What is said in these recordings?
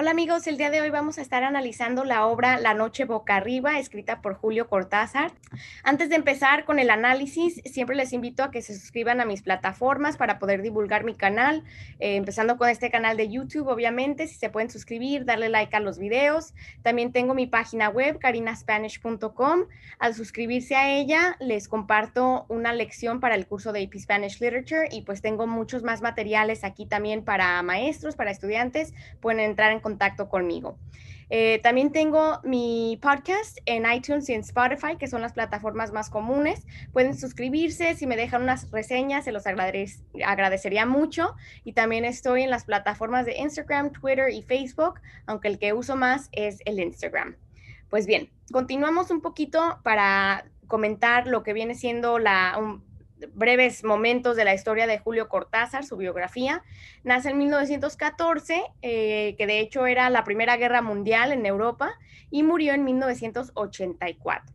Hola amigos, el día de hoy vamos a estar analizando la obra La Noche Boca Arriba, escrita por Julio Cortázar. Antes de empezar con el análisis, siempre les invito a que se suscriban a mis plataformas para poder divulgar mi canal, eh, empezando con este canal de YouTube, obviamente, si se pueden suscribir, darle like a los videos. También tengo mi página web, carinaspanish.com. Al suscribirse a ella, les comparto una lección para el curso de AP Spanish Literature y pues tengo muchos más materiales aquí también para maestros, para estudiantes. Pueden entrar en contacto conmigo. Eh, también tengo mi podcast en iTunes y en Spotify, que son las plataformas más comunes. Pueden suscribirse, si me dejan unas reseñas, se los agradecería mucho. Y también estoy en las plataformas de Instagram, Twitter y Facebook, aunque el que uso más es el Instagram. Pues bien, continuamos un poquito para comentar lo que viene siendo la, breves momentos de la historia de Julio Cortázar, su biografía. Nace en 1914, eh, que de hecho era la Primera Guerra Mundial en Europa, y murió en 1984.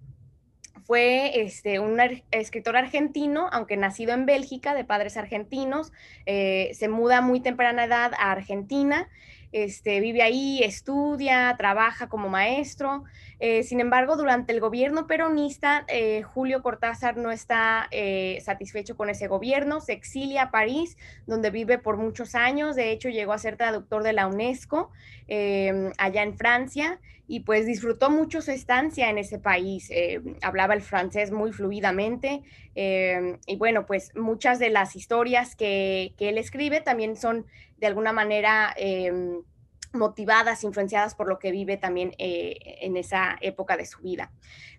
Fue este, un escritor argentino, aunque nacido en Bélgica, de padres argentinos, eh, se muda muy temprana edad a Argentina este, vive ahí, estudia, trabaja como maestro. Eh, sin embargo, durante el gobierno peronista, eh, Julio Cortázar no está eh, satisfecho con ese gobierno, se exilia a París, donde vive por muchos años. De hecho, llegó a ser traductor de la UNESCO allá en Francia y pues disfrutó mucho su estancia en ese país. hablaba el francés muy fluidamente y bueno, pues muchas de las historias que, que él escribe también son de alguna manera em, motivadas, influenciadas por lo que vive también eh, en esa época de su vida.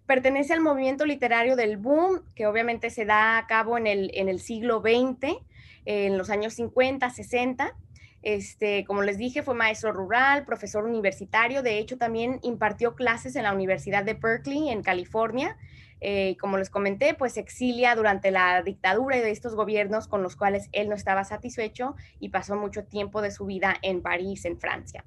Pertenece al movimiento literario del boom, que obviamente se da a cabo en el, en el siglo XX, en los años 50, 60. Este, como les dije, fue maestro rural, profesor universitario, de hecho también impartió clases en la Universidad de Berkeley, en California, eh, como les comenté, pues exilia durante la dictadura de estos gobiernos con los cuales él no estaba satisfecho y pasó mucho tiempo de su vida en París, en Francia.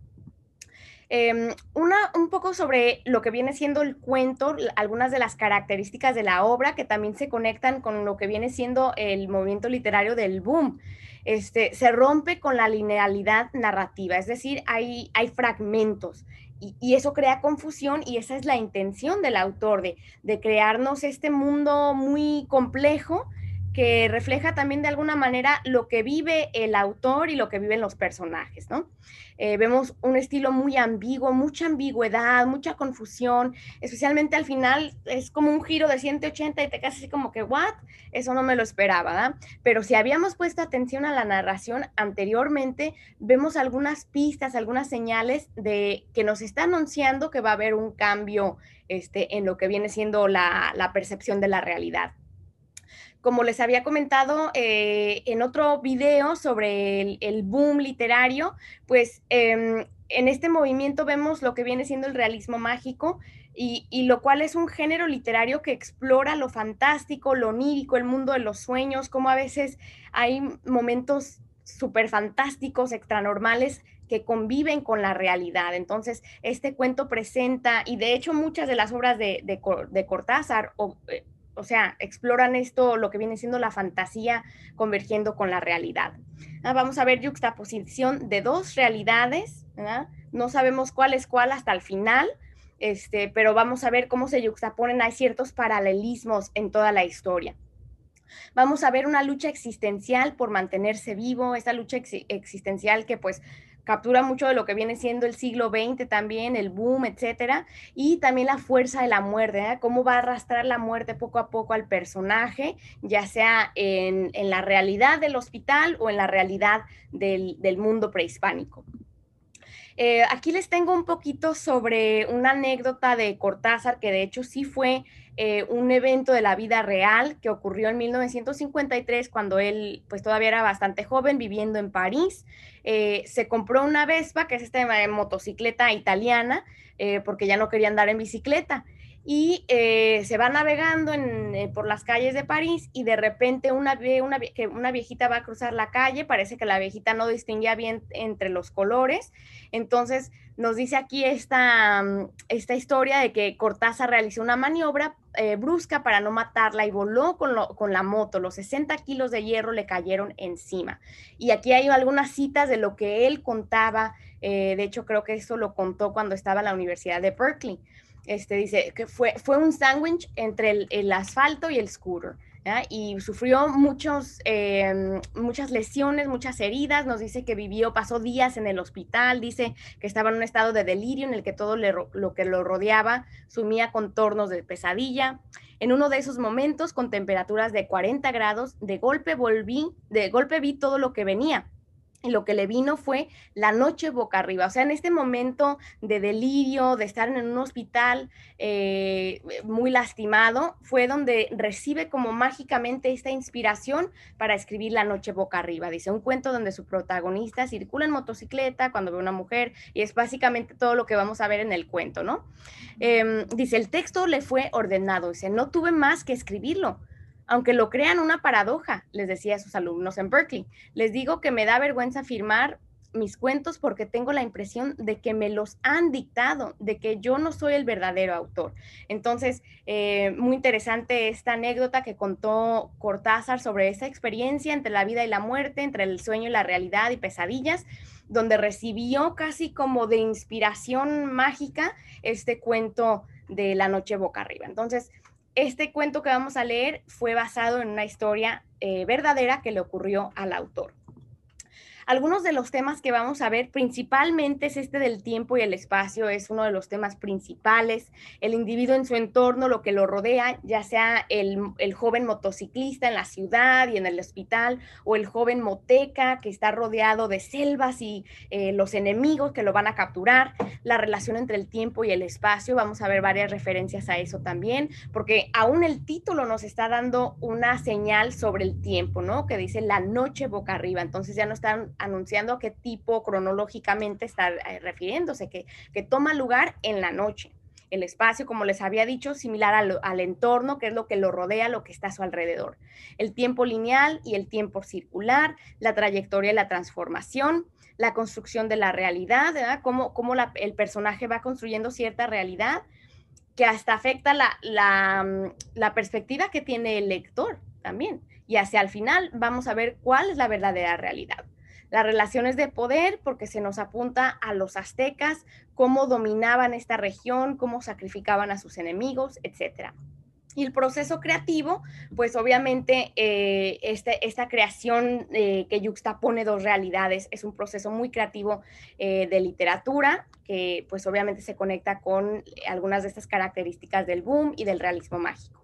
Em, una, un poco sobre lo que viene siendo el cuento, algunas de las características de la obra que también se conectan con lo que viene siendo el movimiento literario del boom. Este, se rompe con la linealidad narrativa, es decir, hay, hay fragmentos y, eso crea confusión y esa es la intención del autor, de, de crearnos este mundo muy complejo que refleja también de alguna manera lo que vive el autor y lo que viven los personajes, ¿no? Eh, vemos un estilo muy ambiguo, mucha ambigüedad, mucha confusión, especialmente al final es como un giro de 180 y te quedas así como que, ¿what? Eso no me lo esperaba, ¿verdad? Pero si habíamos puesto atención a la narración anteriormente, vemos algunas pistas, algunas señales de que nos está anunciando que va a haber un cambio este, en lo que viene siendo la, la percepción de la realidad. Como les había comentado eh, en otro video sobre el, boom literario, pues em, en este movimiento vemos lo que viene siendo el realismo mágico y, lo cual es un género literario que explora lo fantástico, lo onírico, el mundo de los sueños, como a veces hay momentos súper fantásticos, extranormales que conviven con la realidad. Entonces, este cuento presenta, y de hecho muchas de las obras de, de Cortázar, eh, o sea, exploran esto, lo que viene siendo la fantasía convergiendo con la realidad. Vamos a ver juxtaposición de dos realidades, no sabemos cuál es cuál hasta el final, este, pero vamos a ver cómo se juxtaponen, hay ciertos paralelismos en toda la historia. Vamos a ver una lucha existencial por mantenerse vivo, esa lucha existencial que pues captura mucho de lo que viene siendo el siglo XX también, el boom, etcétera, y también la fuerza de la muerte, ¿eh? cómo va a arrastrar la muerte poco a poco al personaje, ya sea en, la realidad del hospital o en la realidad del, mundo prehispánico. Eh, aquí les tengo un poquito sobre una anécdota de Cortázar, que de hecho sí fue eh, un evento de la vida real que ocurrió en 1953 cuando él pues todavía era bastante joven viviendo en París. Eh, se compró una Vespa, que es esta motocicleta italiana, porque ya no quería andar en bicicleta. Y se va navegando por las calles de París y de repente una, una, una viejita va a cruzar la calle, parece que la viejita no distinguía bien entre los colores, entonces nos dice aquí esta, mm, esta historia de que Cortázar realizó una maniobra eh, brusca para no matarla y voló con, con, la moto. Los 60 kilos de hierro le cayeron encima. Y aquí hay algunas citas de lo que él contaba Eh, de hecho, creo que eso lo contó cuando estaba en la Universidad de Berkeley. Este, dice que fue, fue un sándwich entre el, el, asfalto y el scooter. y sufrió muchos, eh, muchas lesiones, muchas heridas, nos dice que vivió, pasó días en el hospital, dice que estaba en un estado de delirio en el que todo lo que lo rodeaba sumía contornos de pesadilla. En uno de esos momentos, con temperaturas de 40 grados, de golpe volví, de golpe vi todo lo que venía lo que le vino fue la noche boca arriba. O sea, en este momento de delirio, de estar en un hospital eh, muy lastimado, fue donde recibe como mágicamente esta inspiración para escribir La noche boca arriba. Dice, un cuento donde su protagonista circula en motocicleta cuando ve a una mujer y es básicamente todo lo que vamos a ver en el cuento, ¿no? Em, dice, el texto le fue ordenado. Dice, no tuve más que escribirlo aunque lo crean una paradoja, les decía a sus alumnos en Berkeley. Les digo que me da vergüenza firmar mis cuentos porque tengo la impresión de que me los han dictado, de que yo no soy el verdadero autor. Entonces, eh, muy interesante esta anécdota que contó Cortázar sobre esa experiencia entre la vida y la muerte, entre el sueño y la realidad y pesadillas, donde recibió casi como de inspiración mágica este cuento de la noche boca arriba. Entonces, este cuento que vamos a leer fue basado en una historia eh, verdadera que le ocurrió al autor. Algunos de los temas que vamos a ver principalmente es este del tiempo y el espacio, es uno de los temas principales, el individuo en su entorno, lo que lo rodea, ya sea el, joven motociclista en la ciudad y en el hospital, o el joven moteca que está rodeado de selvas y eh, los enemigos que lo van a capturar, la relación entre el tiempo y el espacio, vamos a ver varias referencias a eso también, porque aún el título nos está dando una señal sobre el tiempo, ¿no? Que dice la noche boca arriba, entonces ya no están anunciando a qué tipo cronológicamente está eh, refiriéndose, que, que toma lugar en la noche. El espacio, como les había dicho, similar al, al, entorno, que es lo que lo rodea, lo que está a su alrededor. El tiempo lineal y el tiempo circular, la trayectoria y la transformación, la construcción de la realidad, ¿verdad? Cómo, cómo el personaje va construyendo cierta realidad que hasta afecta la, la, mm, la perspectiva que tiene el lector también. Y hacia el final vamos a ver cuál es la verdadera realidad las relaciones de poder, porque se nos apunta a los aztecas, cómo dominaban esta región, cómo sacrificaban a sus enemigos, etc. Y el proceso creativo, pues obviamente eh, este, esta creación eh, que yuxtapone dos realidades es un proceso muy creativo eh, de literatura, que pues obviamente se conecta con algunas de estas características del boom y del realismo mágico.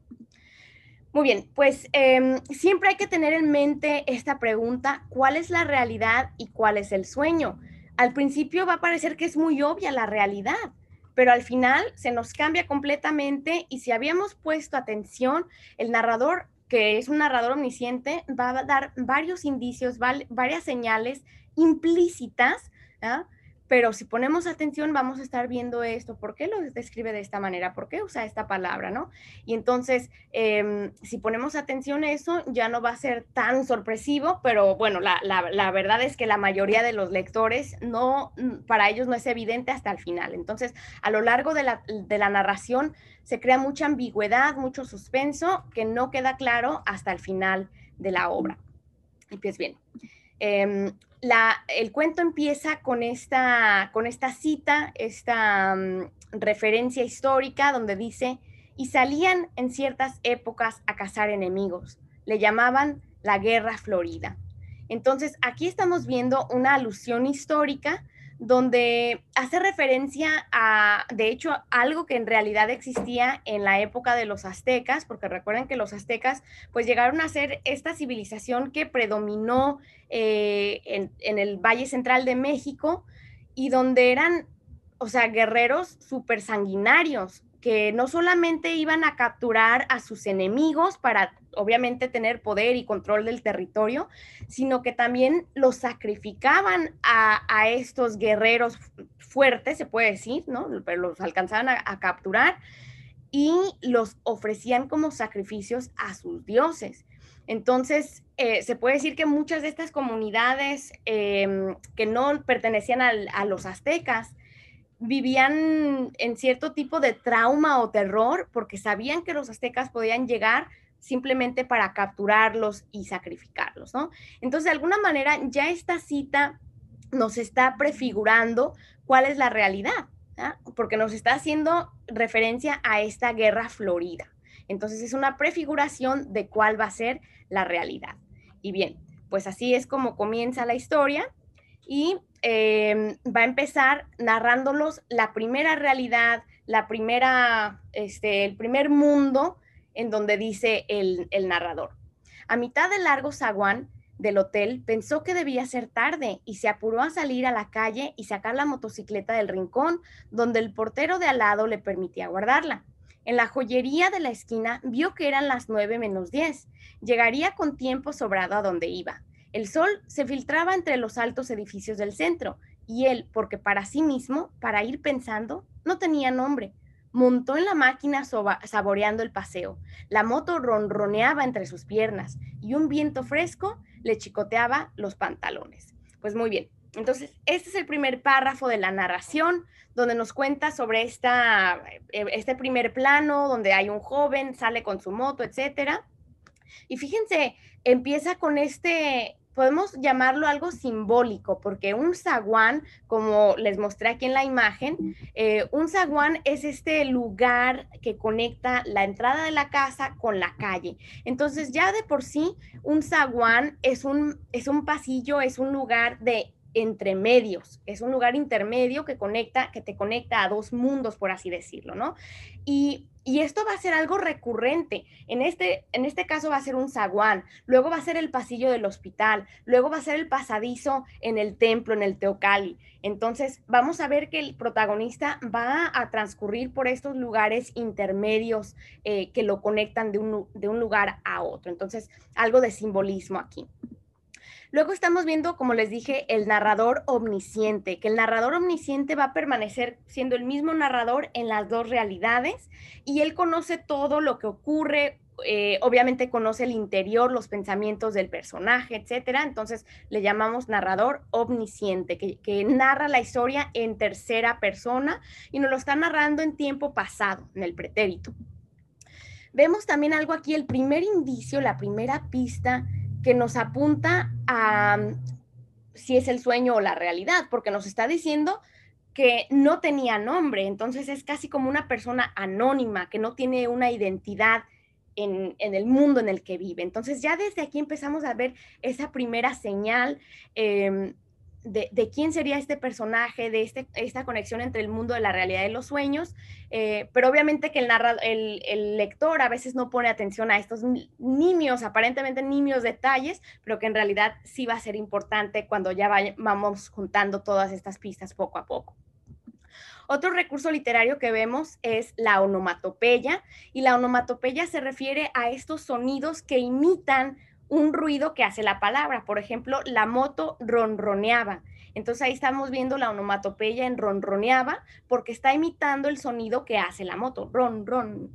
Muy bien, pues em, siempre hay que tener en mente esta pregunta, ¿cuál es la realidad y cuál es el sueño? Al principio va a parecer que es muy obvia la realidad, pero al final se nos cambia completamente y si habíamos puesto atención, el narrador, que es un narrador omnisciente, va a dar varios indicios, varias señales implícitas ¿ah? Pero si ponemos atención vamos a estar viendo esto, ¿por qué lo describe de esta manera? ¿Por qué usa esta palabra? ¿no? Y entonces, em, si ponemos atención a eso, ya no va a ser tan sorpresivo, pero bueno, la, verdad es que la mayoría de los lectores no, para ellos no es evidente hasta el final. Entonces, a lo largo de la, de la narración se crea mucha ambigüedad, mucho suspenso, que no queda claro hasta el final de la obra. Y pues bien. Em, el cuento empieza con esta, con esta cita, esta mm, referencia histórica donde dice, y salían en ciertas épocas a cazar enemigos. Le llamaban la Guerra Florida. Entonces, aquí estamos viendo una alusión histórica donde hace referencia a, de hecho, algo que en realidad existía en la época de los aztecas, porque recuerden que los aztecas pues llegaron a ser esta civilización que predominó eh, en, en, el Valle Central de México y donde eran, o sea, guerreros súper sanguinarios, que no solamente iban a capturar a sus enemigos para obviamente tener poder y control del territorio, sino que también los sacrificaban a, estos guerreros fuertes, se puede decir, ¿no? Pero los alcanzaban a, capturar y los ofrecían como sacrificios a sus dioses. Entonces, eh, se puede decir que muchas de estas comunidades em, que no pertenecían a los aztecas, vivían en cierto tipo de trauma o terror porque sabían que los aztecas podían llegar simplemente para capturarlos y sacrificarlos, ¿no? Entonces, de alguna manera, ya esta cita nos está prefigurando cuál es la realidad, porque nos está haciendo referencia a esta guerra florida. Entonces es una prefiguración de cuál va a ser la realidad. Y bien, pues así es como comienza la historia y em, va a empezar narrándolos la primera realidad, la primera, este, el primer mundo en donde dice el, el narrador. A mitad del largo zaguán del hotel pensó que debía ser tarde y se apuró a salir a la calle y sacar la motocicleta del rincón donde el portero de al lado le permitía guardarla. En la joyería de la esquina vio que eran las nueve menos diez. Llegaría con tiempo sobrado a donde iba. El sol se filtraba entre los altos edificios del centro y él, porque para sí mismo, para ir pensando, no tenía nombre. Montó en la máquina saboreando el paseo. La moto ronroneaba entre sus piernas y un viento fresco le chicoteaba los pantalones. Pues muy bien. Entonces, este es el primer párrafo de la narración donde nos cuenta sobre esta, eh, este primer plano, donde hay un joven, sale con su moto, etcétera. Y fíjense, empieza con este, podemos llamarlo algo simbólico, porque un zaguán, como les mostré aquí en la imagen, eh, un zaguán es este lugar que conecta la entrada de la casa con la calle. Entonces, ya de por sí, un zaguán es un, es un pasillo, es un lugar de entre medios, es un lugar intermedio que conecta, que te conecta a dos mundos, por así decirlo, ¿no? Y, esto va a ser algo recurrente. En este, en este caso va a ser un zaguán, luego va a ser el pasillo del hospital, luego va a ser el pasadizo en el templo, en el Teocali. Entonces, vamos a ver que el protagonista va a transcurrir por estos lugares intermedios eh, que lo conectan de un, de un lugar a otro. Entonces, algo de simbolismo aquí. Luego estamos viendo, como les dije, el narrador omnisciente, que el narrador omnisciente va a permanecer siendo el mismo narrador en las dos realidades y él conoce todo lo que ocurre, eh, obviamente conoce el interior, los pensamientos del personaje, etcétera. Entonces le llamamos narrador omnisciente, que, que, narra la historia en tercera persona y nos lo está narrando en tiempo pasado, en el pretérito. Vemos también algo aquí, el primer indicio, la primera pista que nos apunta a mm, si es el sueño o la realidad, porque nos está diciendo que no tenía nombre, entonces es casi como una persona anónima, que no tiene una identidad en, el mundo en el que vive. Entonces ya desde aquí empezamos a ver esa primera señal em, de, quién sería este personaje, de este, esta conexión entre el mundo de la realidad y los sueños, eh, pero obviamente que el, el, lector a veces no pone atención a estos nimios, aparentemente nimios detalles, pero que en realidad sí va a ser importante cuando ya vamos juntando todas estas pistas poco a poco. Otro recurso literario que vemos es la onomatopeya, y la onomatopeya se refiere a estos sonidos que imitan un ruido que hace la palabra. Por ejemplo, la moto ronroneaba. Entonces ahí estamos viendo la onomatopeya en ronroneaba porque está imitando el sonido que hace la moto, ron, ron.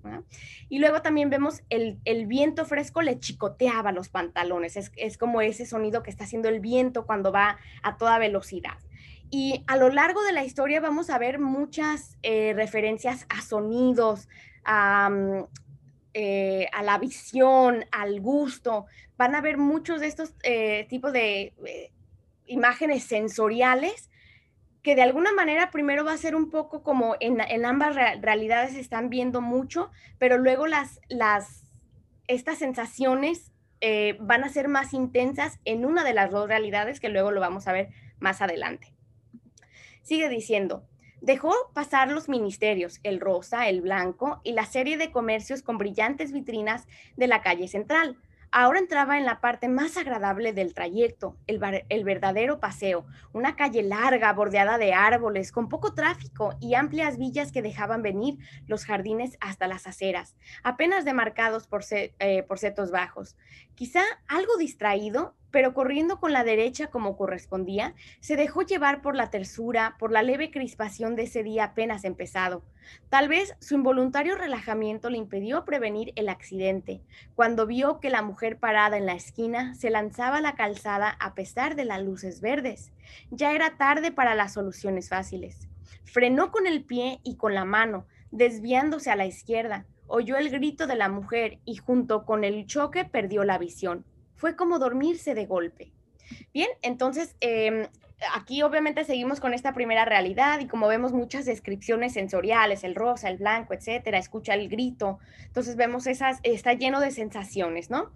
Y luego también vemos el, viento fresco le chicoteaba los pantalones. Es, como ese sonido que está haciendo el viento cuando va a toda velocidad. Y a lo largo de la historia vamos a ver muchas eh, referencias a sonidos, a, eh, a la visión, al gusto. Van a ver muchos de estos eh, tipos de eh, imágenes sensoriales que de alguna manera primero va a ser un poco como en, ambas realidades están viendo mucho, pero luego las, las, estas sensaciones van a ser más intensas en una de las dos realidades que luego lo vamos a ver más adelante. Sigue diciendo, Dejó pasar los ministerios, el rosa, el blanco y la serie de comercios con brillantes vitrinas de la calle central. Ahora entraba en la parte más agradable del trayecto, el, verdadero paseo, una calle larga, bordeada de árboles, con poco tráfico y amplias villas que dejaban venir los jardines hasta las aceras, apenas demarcados por, eh, por setos bajos. Quizá algo distraído, pero corriendo con la derecha como correspondía, se dejó llevar por la tersura, por la leve crispación de ese día apenas empezado. Tal vez su involuntario relajamiento le impidió prevenir el accidente, cuando vio que la mujer parada en la esquina se lanzaba a la calzada a pesar de las luces verdes. Ya era tarde para las soluciones fáciles. Frenó con el pie y con la mano, desviándose a la izquierda. Oyó el grito de la mujer y junto con el choque perdió la visión. Fue como dormirse de golpe. Bien, entonces em, aquí obviamente seguimos con esta primera realidad y como vemos muchas descripciones sensoriales, el rosa, el blanco, etcétera, escucha el grito, entonces vemos esas, está lleno de sensaciones, ¿no?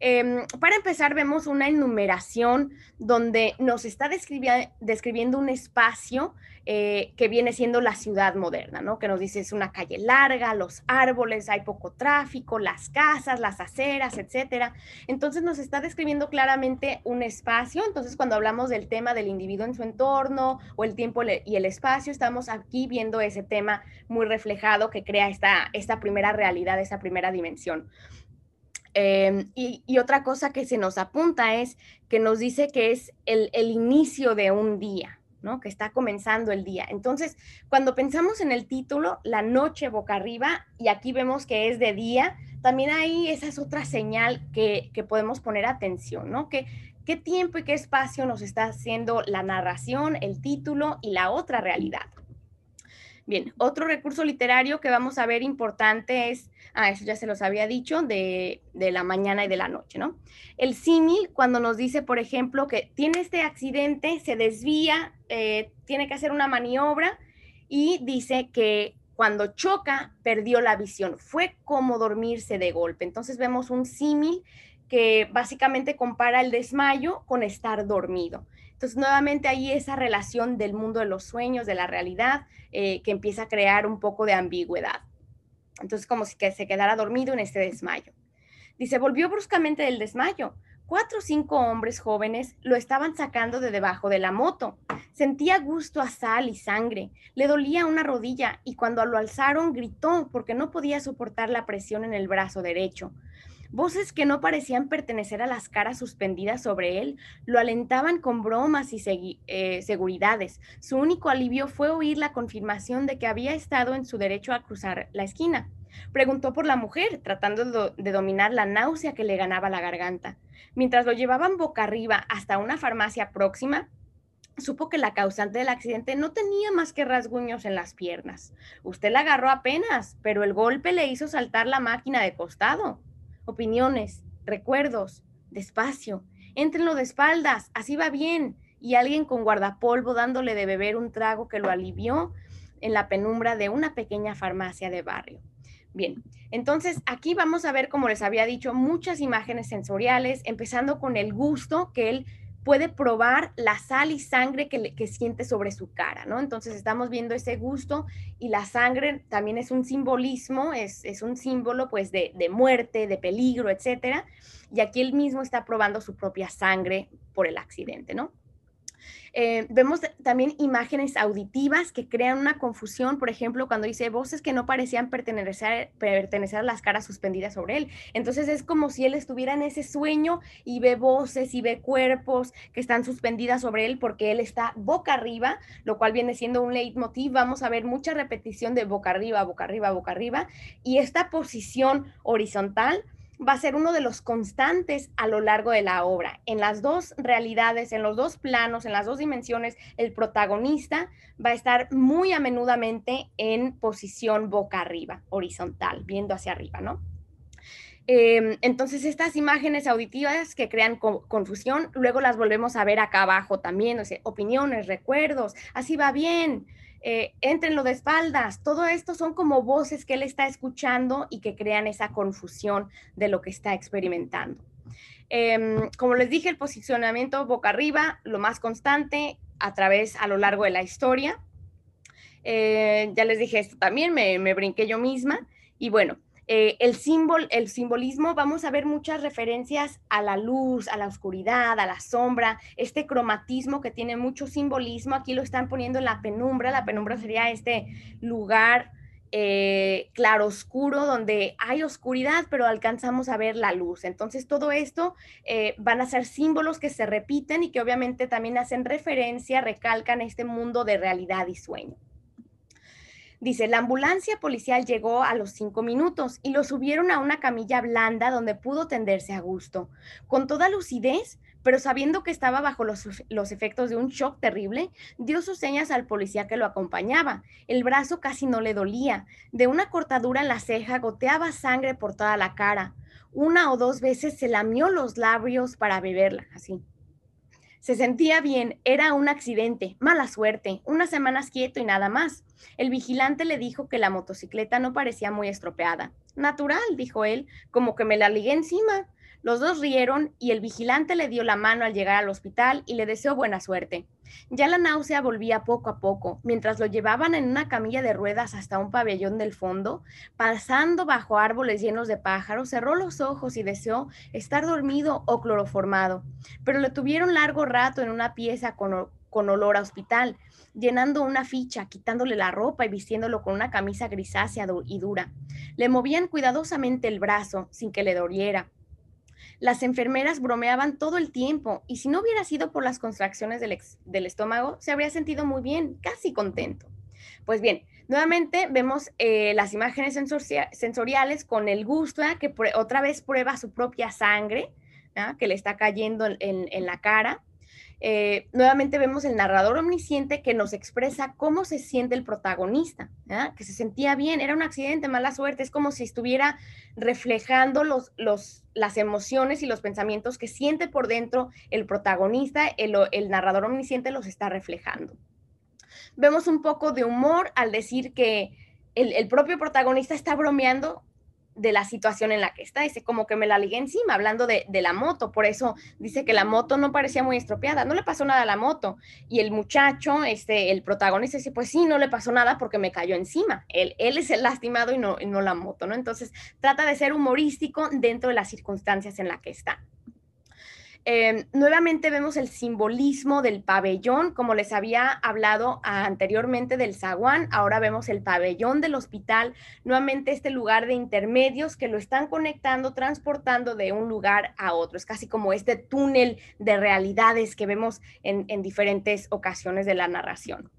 Em, para empezar, vemos una enumeración donde nos está describiendo un espacio eh, que viene siendo la ciudad moderna, ¿no? Que nos dice es una calle larga, los árboles, hay poco tráfico, las casas, las aceras, etcétera. Entonces nos está describiendo claramente un espacio. Entonces, cuando hablamos del tema del individuo en su entorno o el tiempo y el espacio, estamos aquí viendo ese tema muy reflejado que crea esta, esta primera realidad, esa primera dimensión. Em, y, otra cosa que se nos apunta es que nos dice que es el, inicio de un día, ¿no? Que está comenzando el día. Entonces, cuando pensamos en el título, La noche boca arriba, y aquí vemos que es de día, también ahí esa es otra señal que, que podemos poner atención, ¿no? Que qué tiempo y qué espacio nos está haciendo la narración, el título y la otra realidad. Bien, otro recurso literario que vamos a ver importante es, ah, eso ya se los había dicho, de, la mañana y de la noche, ¿no? El símil, cuando nos dice, por ejemplo, que tiene este accidente, se desvía, eh, tiene que hacer una maniobra y dice que cuando choca, perdió la visión. Fue como dormirse de golpe. Entonces vemos un símil que básicamente compara el desmayo con estar dormido. Entonces, nuevamente ahí esa relación del mundo de los sueños, de la realidad, eh, que empieza a crear un poco de ambigüedad. Entonces, como si se quedara dormido en este desmayo. Dice, volvió bruscamente del desmayo. Cuatro o cinco hombres jóvenes lo estaban sacando de debajo de la moto. Sentía gusto a sal y sangre. Le dolía una rodilla y cuando lo alzaron gritó porque no podía soportar la presión en el brazo derecho. Voces que no parecían pertenecer a las caras suspendidas sobre él lo alentaban con bromas y eh, seguridades. Su único alivio fue oír la confirmación de que había estado en su derecho a cruzar la esquina. Preguntó por la mujer, tratando de dominar la náusea que le ganaba la garganta. Mientras lo llevaban boca arriba hasta una farmacia próxima, supo que la causante del accidente no tenía más que rasguños en las piernas. Usted la agarró apenas, pero el golpe le hizo saltar la máquina de costado opiniones, recuerdos, despacio, entrenlo de espaldas, así va bien. Y alguien con guardapolvo dándole de beber un trago que lo alivió en la penumbra de una pequeña farmacia de barrio. Bien, entonces aquí vamos a ver, como les había dicho, muchas imágenes sensoriales, empezando con el gusto que él puede probar la sal y sangre que, siente sobre su cara, ¿no? Entonces estamos viendo ese gusto y la sangre también es un simbolismo, es, un símbolo pues de, de, muerte, de peligro, etcétera. Y aquí él mismo está probando su propia sangre por el accidente, ¿no? Eh, vemos también imágenes auditivas que crean una confusión, por ejemplo, cuando dice voces que no parecían pertenecer, pertenecer a las caras suspendidas sobre él. Entonces es como si él estuviera en ese sueño y ve voces y ve cuerpos que están suspendidas sobre él porque él está boca arriba, lo cual viene siendo un leitmotiv. Vamos a ver mucha repetición de boca arriba, boca arriba, boca arriba. Y esta posición horizontal va a ser uno de los constantes a lo largo de la obra. En las dos realidades, en los dos planos, en las dos dimensiones, el protagonista va a estar muy a menudamente en posición boca arriba, horizontal, viendo hacia arriba, ¿no? Em, entonces, estas imágenes auditivas que crean confusión, luego las volvemos a ver acá abajo también, o sea, opiniones, recuerdos, así va bien, eh, entrenlo de espaldas. Todo esto son como voces que él está escuchando y que crean esa confusión de lo que está experimentando. Em, como les dije, el posicionamiento boca arriba, lo más constante a través, a lo largo de la historia. Eh, ya les dije esto también, me, me brinqué yo misma. Y bueno, eh, el, símbolo, el simbolismo, vamos a ver muchas referencias a la luz, a la oscuridad, a la sombra, este cromatismo que tiene mucho simbolismo, aquí lo están poniendo en la penumbra, la penumbra sería este lugar eh, claro oscuro donde hay oscuridad, pero alcanzamos a ver la luz. Entonces, todo esto eh, van a ser símbolos que se repiten y que obviamente también hacen referencia, recalcan este mundo de realidad y sueño. Dice, la ambulancia policial llegó a los cinco minutos y lo subieron a una camilla blanda donde pudo tenderse a gusto. Con toda lucidez, pero sabiendo que estaba bajo los, los, efectos de un shock terrible, dio sus señas al policía que lo acompañaba. El brazo casi no le dolía. De una cortadura en la ceja goteaba sangre por toda la cara. Una o dos veces se lamió los labios para beberla, así. Se sentía bien, era un accidente, mala suerte, unas semanas quieto y nada más. El vigilante le dijo que la motocicleta no parecía muy estropeada. Natural, dijo él, como que me la ligué encima. Los dos rieron y el vigilante le dio la mano al llegar al hospital y le deseó buena suerte. Ya la náusea volvía poco a poco, mientras lo llevaban en una camilla de ruedas hasta un pabellón del fondo, pasando bajo árboles llenos de pájaros, cerró los ojos y deseó estar dormido o cloroformado. Pero le tuvieron largo rato en una pieza con, con olor a hospital, llenando una ficha, quitándole la ropa y vistiéndolo con una camisa grisácea y dura. Le movían cuidadosamente el brazo sin que le doliera las enfermeras bromeaban todo el tiempo y si no hubiera sido por las contracciones del, estómago, se habría sentido muy bien, casi contento. Pues bien, nuevamente vemos eh, las imágenes sensoriales con el gusto, que otra vez prueba su propia sangre, que le está cayendo en la cara. Eh, nuevamente vemos el narrador omnisciente que nos expresa cómo se siente el protagonista, que se sentía bien, era un accidente, mala suerte, es como si estuviera reflejando los, los, las emociones y los pensamientos que siente por dentro el protagonista, el, narrador omnisciente los está reflejando. Vemos un poco de humor al decir que el propio protagonista está bromeando de la situación en la que está. Dice, como que me la ligué encima, hablando de, la moto. Por eso dice que la moto no parecía muy estropeada. No le pasó nada a la moto. Y el muchacho, este, el protagonista, dice, pues sí, no le pasó nada porque me cayó encima. Él, él es el lastimado y no, y no la moto, ¿no? Entonces, trata de ser humorístico dentro de las circunstancias en las que está. Em, nuevamente vemos el simbolismo del pabellón, como les había hablado anteriormente del zaguán, ahora vemos el pabellón del hospital, nuevamente este lugar de intermedios que lo están conectando, transportando de un lugar a otro. Es casi como este túnel de realidades que vemos en diferentes ocasiones de la narración.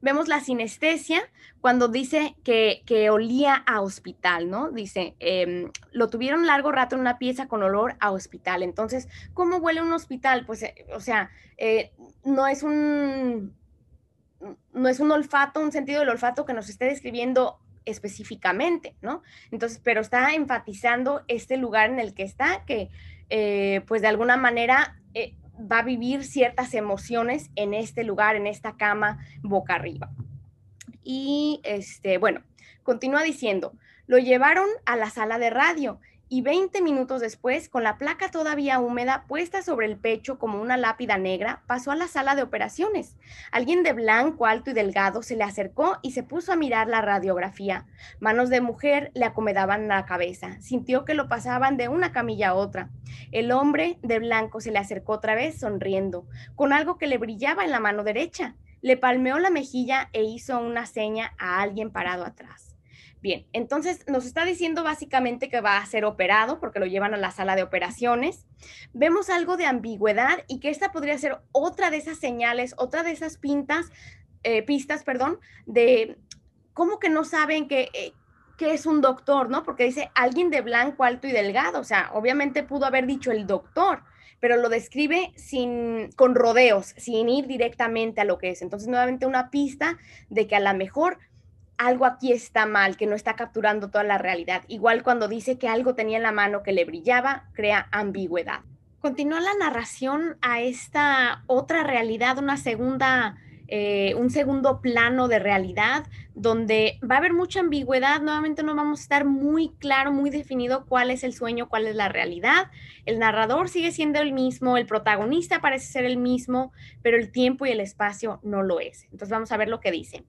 Vemos la sinestesia cuando dice que, olía a hospital, ¿no? Dice, em, lo tuvieron largo rato en una pieza con olor a hospital. Entonces, ¿cómo huele un hospital? Pues, eh, o sea, eh, no es un no es un olfato, un sentido del olfato que nos esté describiendo específicamente, ¿no? Entonces, pero está enfatizando este lugar en el que está, que eh, pues de alguna manera va a vivir ciertas emociones en este lugar, en esta cama boca arriba. Y este, bueno, continúa diciendo, lo llevaron a la sala de radio y 20 minutos después, con la placa todavía húmeda puesta sobre el pecho como una lápida negra, pasó a la sala de operaciones. Alguien de blanco, alto y delgado se le acercó y se puso a mirar la radiografía. Manos de mujer le acomodaban la cabeza. Sintió que lo pasaban de una camilla a otra. El hombre de blanco se le acercó otra vez sonriendo, con algo que le brillaba en la mano derecha. Le palmeó la mejilla e hizo una seña a alguien parado atrás. Bien, entonces nos está diciendo básicamente que va a ser operado porque lo llevan a la sala de operaciones. Vemos algo de ambigüedad y que esta podría ser otra de esas señales, otra de esas pintas, eh, pistas, perdón, de cómo que no saben que, eh, que es un doctor, ¿no? Porque dice alguien de blanco, alto y delgado. O sea, obviamente pudo haber dicho el doctor, pero lo describe sin, con rodeos, sin ir directamente a lo que es. Entonces, nuevamente una pista de que a lo mejor algo aquí está mal, que no está capturando toda la realidad. Igual cuando dice que algo tenía en la mano que le brillaba, crea ambigüedad. Continúa la narración a esta otra realidad, una segunda, eh, un segundo plano de realidad, donde va a haber mucha ambigüedad. Nuevamente no vamos a estar muy claro, muy definido cuál es el sueño, cuál es la realidad. El narrador sigue siendo el mismo, el protagonista parece ser el mismo, pero el tiempo y el espacio no lo es. Entonces vamos a ver lo que dice.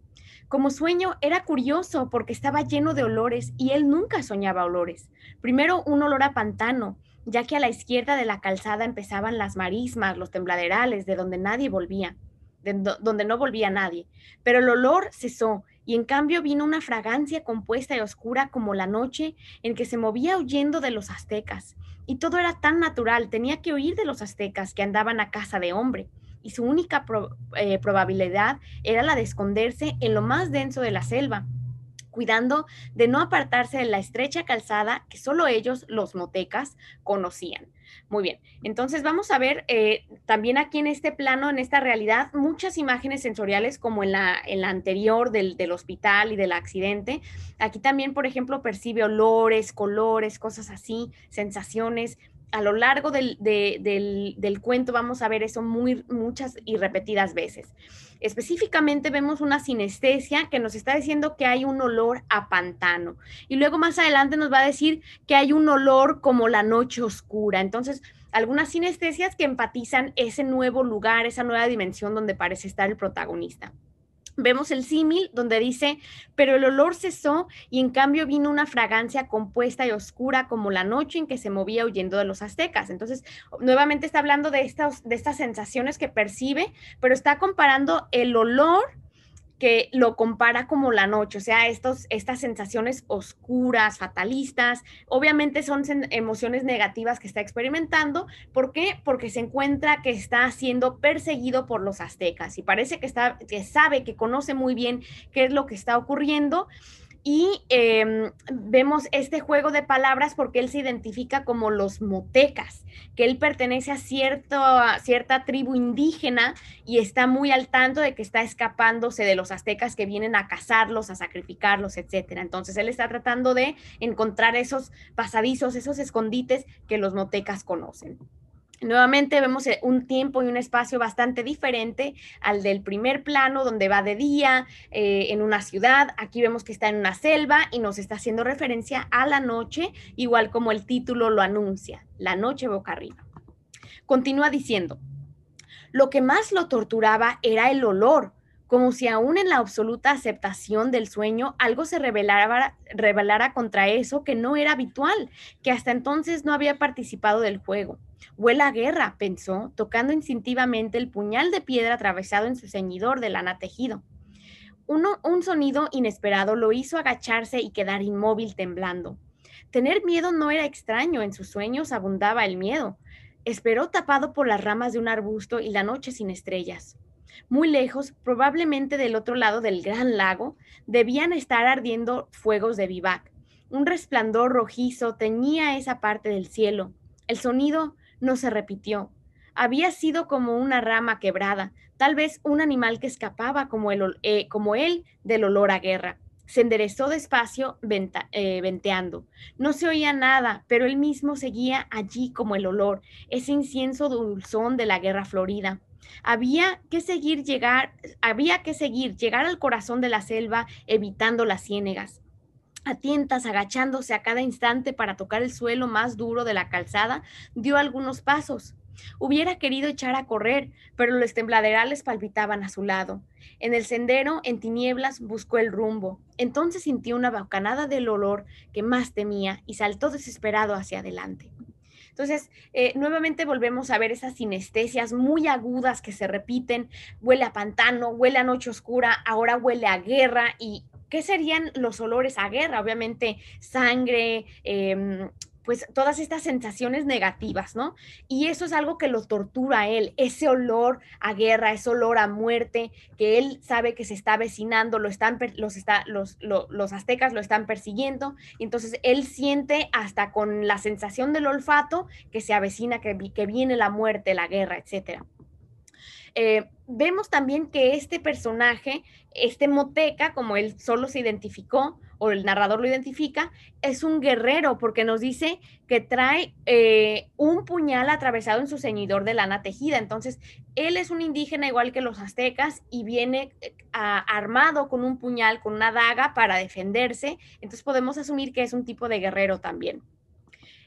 Como sueño era curioso porque estaba lleno de olores y él nunca soñaba olores. Primero un olor a pantano, ya que a la izquierda de la calzada empezaban las marismas, los tembladerales, de donde nadie volvía, de donde no volvía nadie. Pero el olor cesó y en cambio vino una fragancia compuesta y oscura como la noche en que se movía huyendo de los aztecas. Y todo era tan natural, tenía que huir de los aztecas que andaban a casa de hombre y su única eh, probabilidad era la de esconderse en lo más denso de la selva, cuidando de no apartarse de la estrecha calzada que solo ellos, los motecas, conocían. Muy bien, entonces vamos a ver eh, también aquí en este plano, en esta realidad, muchas imágenes sensoriales como en la, en la anterior del, del hospital y del accidente. Aquí también, por ejemplo, percibe olores, colores, cosas así, sensaciones a lo largo del, del, cuento vamos a ver eso muy, muchas y repetidas veces. Específicamente vemos una sinestesia que nos está diciendo que hay un olor a pantano. Y luego más adelante nos va a decir que hay un olor como la noche oscura. Entonces, algunas sinestesias que empatizan ese nuevo lugar, esa nueva dimensión donde parece estar el protagonista vemos el símil donde dice, pero el olor cesó y en cambio vino una fragancia compuesta y oscura como la noche en que se movía huyendo de los aztecas. Entonces, nuevamente está hablando de estas, de estas sensaciones que percibe, pero está comparando el olor que lo compara como la noche, o sea, estos, estas sensaciones oscuras, fatalistas, obviamente son emociones negativas que está experimentando. ¿Por qué? Porque se encuentra que está siendo perseguido por los aztecas y parece que, está, que sabe, que conoce muy bien qué es lo que está ocurriendo y em, vemos este juego de palabras porque él se identifica como los motecas, que él pertenece a, cierta tribu indígena y está muy al tanto de que está escapándose de los aztecas que vienen a cazarlos, a sacrificarlos, etc. Entonces él está tratando de encontrar esos pasadizos, esos escondites que los motecas conocen. Nuevamente vemos eh, un tiempo y un espacio bastante diferente al del primer plano, donde va de día eh, en una ciudad. Aquí vemos que está en una selva y nos está haciendo referencia a la noche, igual como el título lo anuncia, la noche boca arriba. Continúa diciendo, lo que más lo torturaba era el olor, como si aún en la absoluta aceptación del sueño algo se revelara, revelara contra eso que no era habitual, que hasta entonces no había participado del juego. Huele a guerra, pensó, tocando instintivamente el puñal de piedra atravesado en su ceñidor de lana tejido. Un sonido inesperado lo hizo agacharse y quedar inmóvil temblando. Tener miedo no era extraño, en sus sueños abundaba el miedo. Esperó tapado por las ramas de un arbusto y la noche sin estrellas. Muy lejos, probablemente del otro lado del gran lago, debían estar ardiendo fuegos de vivac. Un resplandor rojizo teñía esa parte del cielo. El sonido no se repitió. Había sido como una rama quebrada, tal vez un animal que escapaba como, eh, como él del olor a guerra. Se enderezó despacio, eh, venteando. No se oía nada, pero él mismo seguía allí como el olor, ese incienso dulzón de la guerra florida. Había que seguir llegar, había que seguir, llegar al corazón de la selva, evitando las ciénegas a tientas, agachándose a cada instante para tocar el suelo más duro de la calzada, dio algunos pasos. Hubiera querido echar a correr, pero los tembladerales palpitaban a su lado. En el sendero, en tinieblas, buscó el rumbo. Entonces sintió una bocanada del olor que más temía y saltó desesperado hacia adelante. Entonces, eh, nuevamente volvemos a ver esas sinestesias muy agudas que se repiten. Huele a pantano, huele a noche oscura, ahora huele a guerra y ¿Qué serían los olores a guerra? Obviamente sangre, em, pues todas estas sensaciones negativas, ¿no? Y eso es algo que lo tortura a él, ese olor a guerra, ese olor a muerte, que él sabe que se está avecinando, lo están, los, está, los, los aztecas lo están persiguiendo, y entonces él siente hasta con la sensación del olfato que se avecina, que, que viene la muerte, la guerra, etcétera. Eh, vemos también que este personaje, este Moteca, como él solo se identificó, o el narrador lo identifica, es un guerrero porque nos dice que trae eh, un puñal atravesado en su ceñidor de lana tejida. Entonces, él es un indígena igual que los aztecas y viene eh, armado con un puñal, con una daga para defenderse. Entonces, podemos asumir que es un tipo de guerrero también.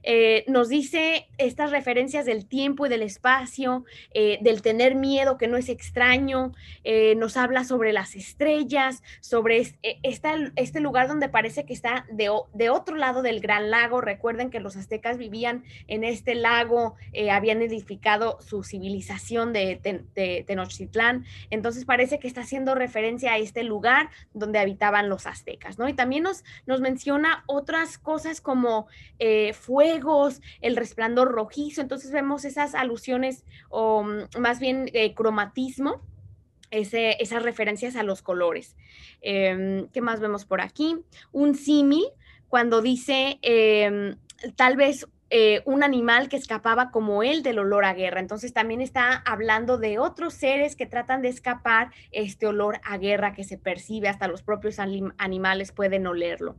Eh, nos dice estas referencias del tiempo y del espacio, eh, del tener miedo que no es extraño, eh, nos habla sobre las estrellas, sobre este lugar donde parece que está de, otro lado del gran lago. Recuerden que los aztecas vivían en este lago, habían edificado su civilización de, Tenochtitlán, entonces parece que está haciendo referencia a este lugar donde habitaban los aztecas, ¿no? Y también nos, nos menciona otras cosas como el resplandor rojizo, entonces vemos esas alusiones o mm, más bien eh, cromatismo. esas referencias a los colores. Em, ¿Qué más vemos por aquí? Un símil, cuando dice em, tal vez eh, un animal que escapaba como él del olor a guerra. Entonces también está hablando de otros seres que tratan de escapar este olor a guerra que se percibe, hasta los propios animales pueden olerlo.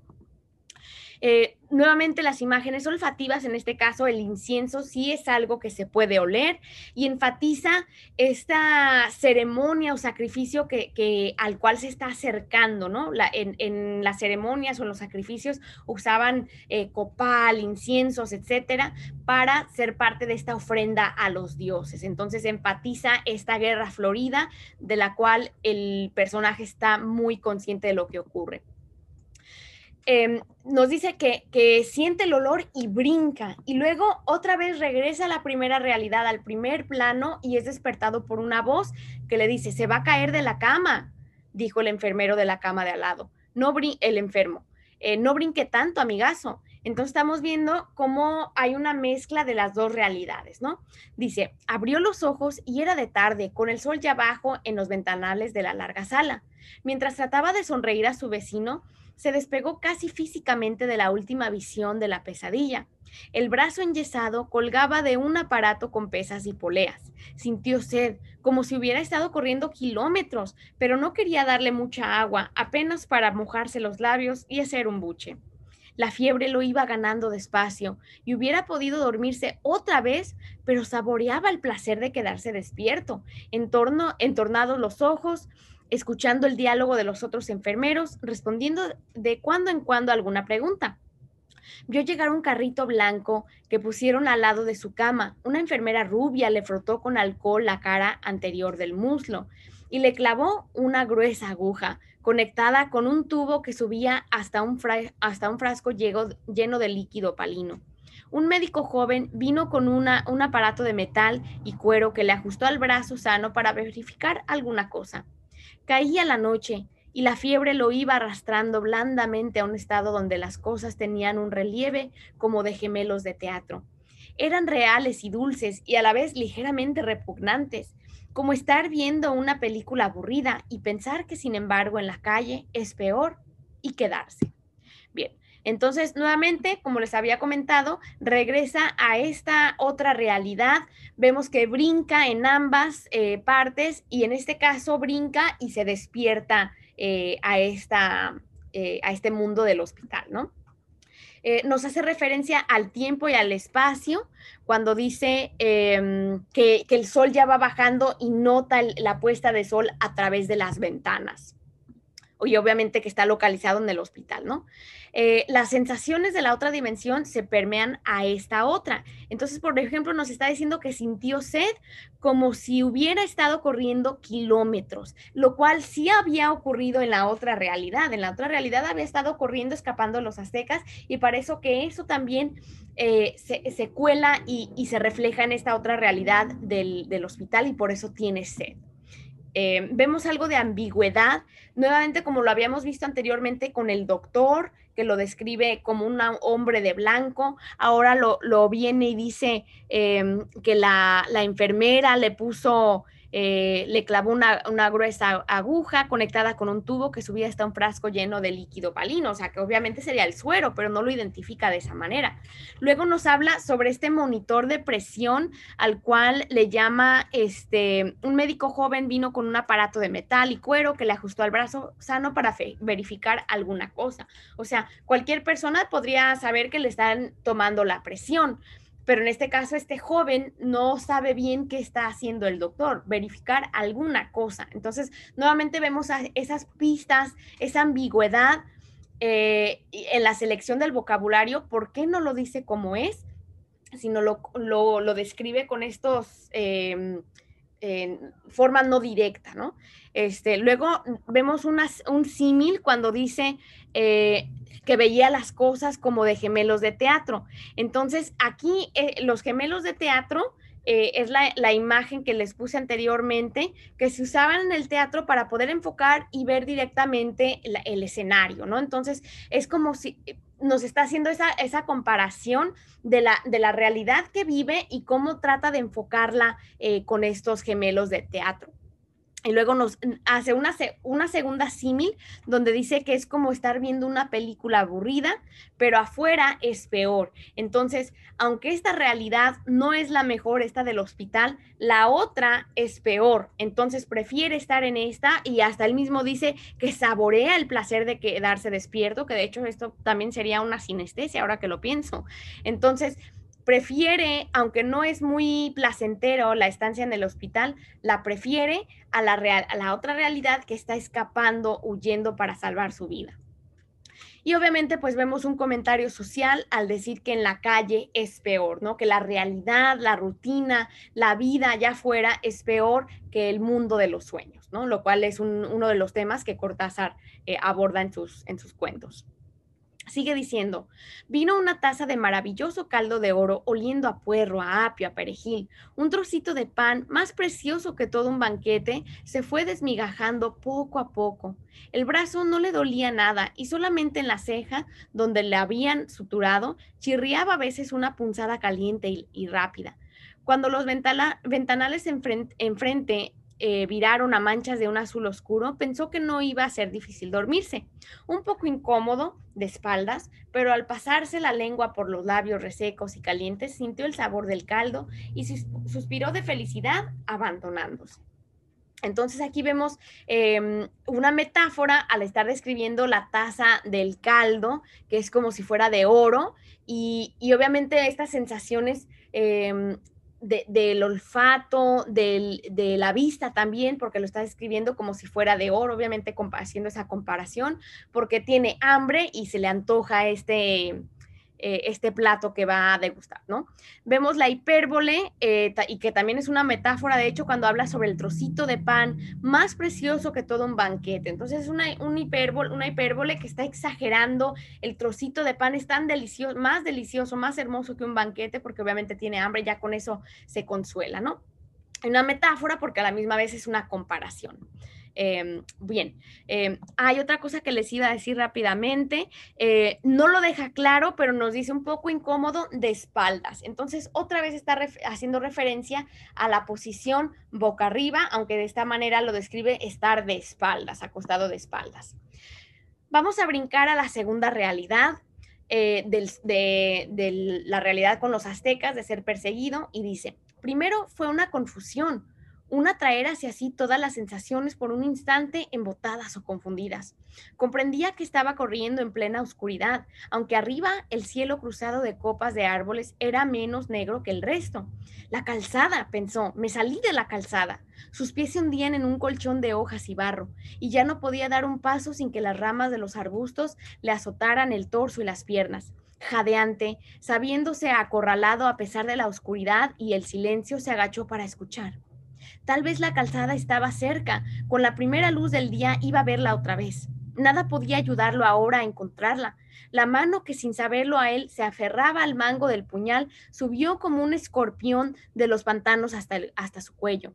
Eh, nuevamente las imágenes olfativas, en este caso el incienso, sí es algo que se puede oler y enfatiza esta ceremonia o sacrificio que, al cual se está acercando, ¿no? en, las ceremonias o en los sacrificios usaban eh, copal, inciensos, etcétera, para ser parte de esta ofrenda a los dioses. Entonces enfatiza esta guerra florida de la cual el personaje está muy consciente de lo que ocurre. Em, nos dice que, que, siente el olor y brinca y luego otra vez regresa a la primera realidad, al primer plano y es despertado por una voz que le dice, se va a caer de la cama, dijo el enfermero de la cama de al lado, no el enfermo, eh, no brinque tanto, amigazo. Entonces estamos viendo cómo hay una mezcla de las dos realidades, ¿no? Dice, abrió los ojos y era de tarde, con el sol ya bajo en los ventanales de la larga sala. Mientras trataba de sonreír a su vecino, se despegó casi físicamente de la última visión de la pesadilla. El brazo enyesado colgaba de un aparato con pesas y poleas. Sintió sed, como si hubiera estado corriendo kilómetros, pero no quería darle mucha agua, apenas para mojarse los labios y hacer un buche. La fiebre lo iba ganando despacio y hubiera podido dormirse otra vez, pero saboreaba el placer de quedarse despierto, entornados los ojos, escuchando el diálogo de los otros enfermeros, respondiendo de cuando en cuando alguna pregunta. Vio llegar un carrito blanco que pusieron al lado de su cama. Una enfermera rubia le frotó con alcohol la cara anterior del muslo y le clavó una gruesa aguja conectada con un tubo que subía hasta un, frasco lleno de líquido palino. Un médico joven vino con un aparato de metal y cuero que le ajustó al brazo sano para verificar alguna cosa. Caía la noche y la fiebre lo iba arrastrando blandamente a un estado donde las cosas tenían un relieve como de gemelos de teatro. Eran reales y dulces y a la vez ligeramente repugnantes, como estar viendo una película aburrida y pensar que sin embargo en la calle es peor y quedarse. Bien, entonces, nuevamente, como les había comentado, regresa a esta otra realidad. Vemos que brinca en ambas eh, partes y en este caso brinca y se despierta eh, a, esta, eh, a este mundo del hospital, ¿no? nos hace referencia al tiempo y al espacio cuando dice em, que, el sol ya va bajando y nota la puesta de sol a través de las ventanas. Y obviamente que está localizado en el hospital, ¿no? Eh, las sensaciones de la otra dimensión se permean a esta otra. Entonces, por ejemplo, nos está diciendo que sintió sed como si hubiera estado corriendo kilómetros, lo cual sí había ocurrido en la otra realidad. En la otra realidad había estado corriendo, escapando los aztecas, y para eso que eso también eh, se, cuela y, se refleja en esta otra realidad del hospital y por eso tiene sed. Eh, vemos algo de ambigüedad, nuevamente como lo habíamos visto anteriormente con el doctor, que lo describe como un hombre de blanco, ahora lo, viene y dice em, que la, la, enfermera le puso eh, le clavó una, gruesa aguja conectada con un tubo que subía hasta un frasco lleno de líquido palino, o sea que obviamente sería el suero, pero no lo identifica de esa manera. Luego nos habla sobre este monitor de presión al cual le llama, este, un médico joven vino con un aparato de metal y cuero que le ajustó al brazo sano para verificar alguna cosa. O sea, cualquier persona podría saber que le están tomando la presión pero en este caso este joven no sabe bien qué está haciendo el doctor, verificar alguna cosa. Entonces, nuevamente vemos esas pistas, esa ambigüedad eh, en la selección del vocabulario, ¿por qué no lo dice como es? sino lo, lo, describe con estos em, forma no directa, ¿no? Este, luego vemos un símil cuando dice eh, que veía las cosas como de gemelos de teatro. Entonces, aquí eh, los gemelos de teatro eh, es la, imagen que les puse anteriormente, que se usaban en el teatro para poder enfocar y ver directamente el escenario, ¿no? Entonces, es como si nos está haciendo esa, esa comparación de la, de la, realidad que vive y cómo trata de enfocarla con estos gemelos de teatro. Y luego nos hace una, una segunda símil donde dice que es como estar viendo una película aburrida, pero afuera es peor. Entonces, aunque esta realidad no es la mejor, esta del hospital, la otra es peor. Entonces, prefiere estar en esta y hasta él mismo dice que saborea el placer de quedarse despierto, que de hecho esto también sería una sinestesia ahora que lo pienso. Entonces, prefiere, aunque no es muy placentero la estancia en el hospital, la prefiere a la, a la otra realidad que está escapando, huyendo para salvar su vida. Y obviamente pues vemos un comentario social al decir que en la calle es peor, ¿no? Que la realidad, la rutina, la vida allá afuera es peor que el mundo de los sueños, ¿no? Lo cual es uno de los temas que Cortázar eh, aborda en sus, en sus cuentos. Sigue diciendo, vino una taza de maravilloso caldo de oro oliendo a puerro, a apio, a perejil. Un trocito de pan, más precioso que todo un banquete, se fue desmigajando poco a poco. El brazo no le dolía nada y solamente en la ceja, donde le habían suturado, chirriaba a veces una punzada caliente y, rápida. Cuando los ventanales enfrente eh, viraron a manchas de un azul oscuro, pensó que no iba a ser difícil dormirse. Un poco incómodo, de espaldas, pero al pasarse la lengua por los labios resecos y calientes, sintió el sabor del caldo y suspiró de felicidad, abandonándose. Entonces aquí vemos em, una metáfora al estar describiendo la taza del caldo, que es como si fuera de oro, y, obviamente estas sensaciones em, del olfato, de la vista también, porque lo está describiendo como si fuera de oro, obviamente haciendo esa comparación, porque tiene hambre y se le antoja este, eh, este plato que va a degustar, ¿no? Vemos la hipérbole eh, y que también es una metáfora, de hecho, cuando habla sobre el trocito de pan más precioso que todo un banquete. Entonces es una, hipérbole, una hipérbole que está exagerando, el trocito de pan es tan delicioso, más delicioso, más hermoso que un banquete, porque obviamente tiene hambre, ya con eso se consuela, ¿no? Una metáfora porque a la misma vez es una comparación. Em, bien, em, hay otra cosa que les iba a decir rápidamente. Eh, no lo deja claro, pero nos dice un poco incómodo de espaldas. Entonces, otra vez está haciendo referencia a la posición boca arriba, aunque de esta manera lo describe estar de espaldas, acostado de espaldas. Vamos a brincar a la segunda realidad. Eh, de la realidad con los aztecas de ser perseguido y dice, primero fue una confusión, un atraer hacia sí todas las sensaciones por un instante embotadas o confundidas. Comprendía que estaba corriendo en plena oscuridad, aunque arriba el cielo cruzado de copas de árboles era menos negro que el resto. La calzada, pensó, me salí de la calzada. Sus pies se hundían en un colchón de hojas y barro, y ya no podía dar un paso sin que las ramas de los arbustos le azotaran el torso y las piernas jadeante, sabiéndose acorralado a pesar de la oscuridad y el silencio, se agachó para escuchar. Tal vez la calzada estaba cerca. Con la primera luz del día iba a verla otra vez. Nada podía ayudarlo ahora a encontrarla. La mano que sin saberlo a él se aferraba al mango del puñal subió como un escorpión de los pantanos hasta, hasta su cuello,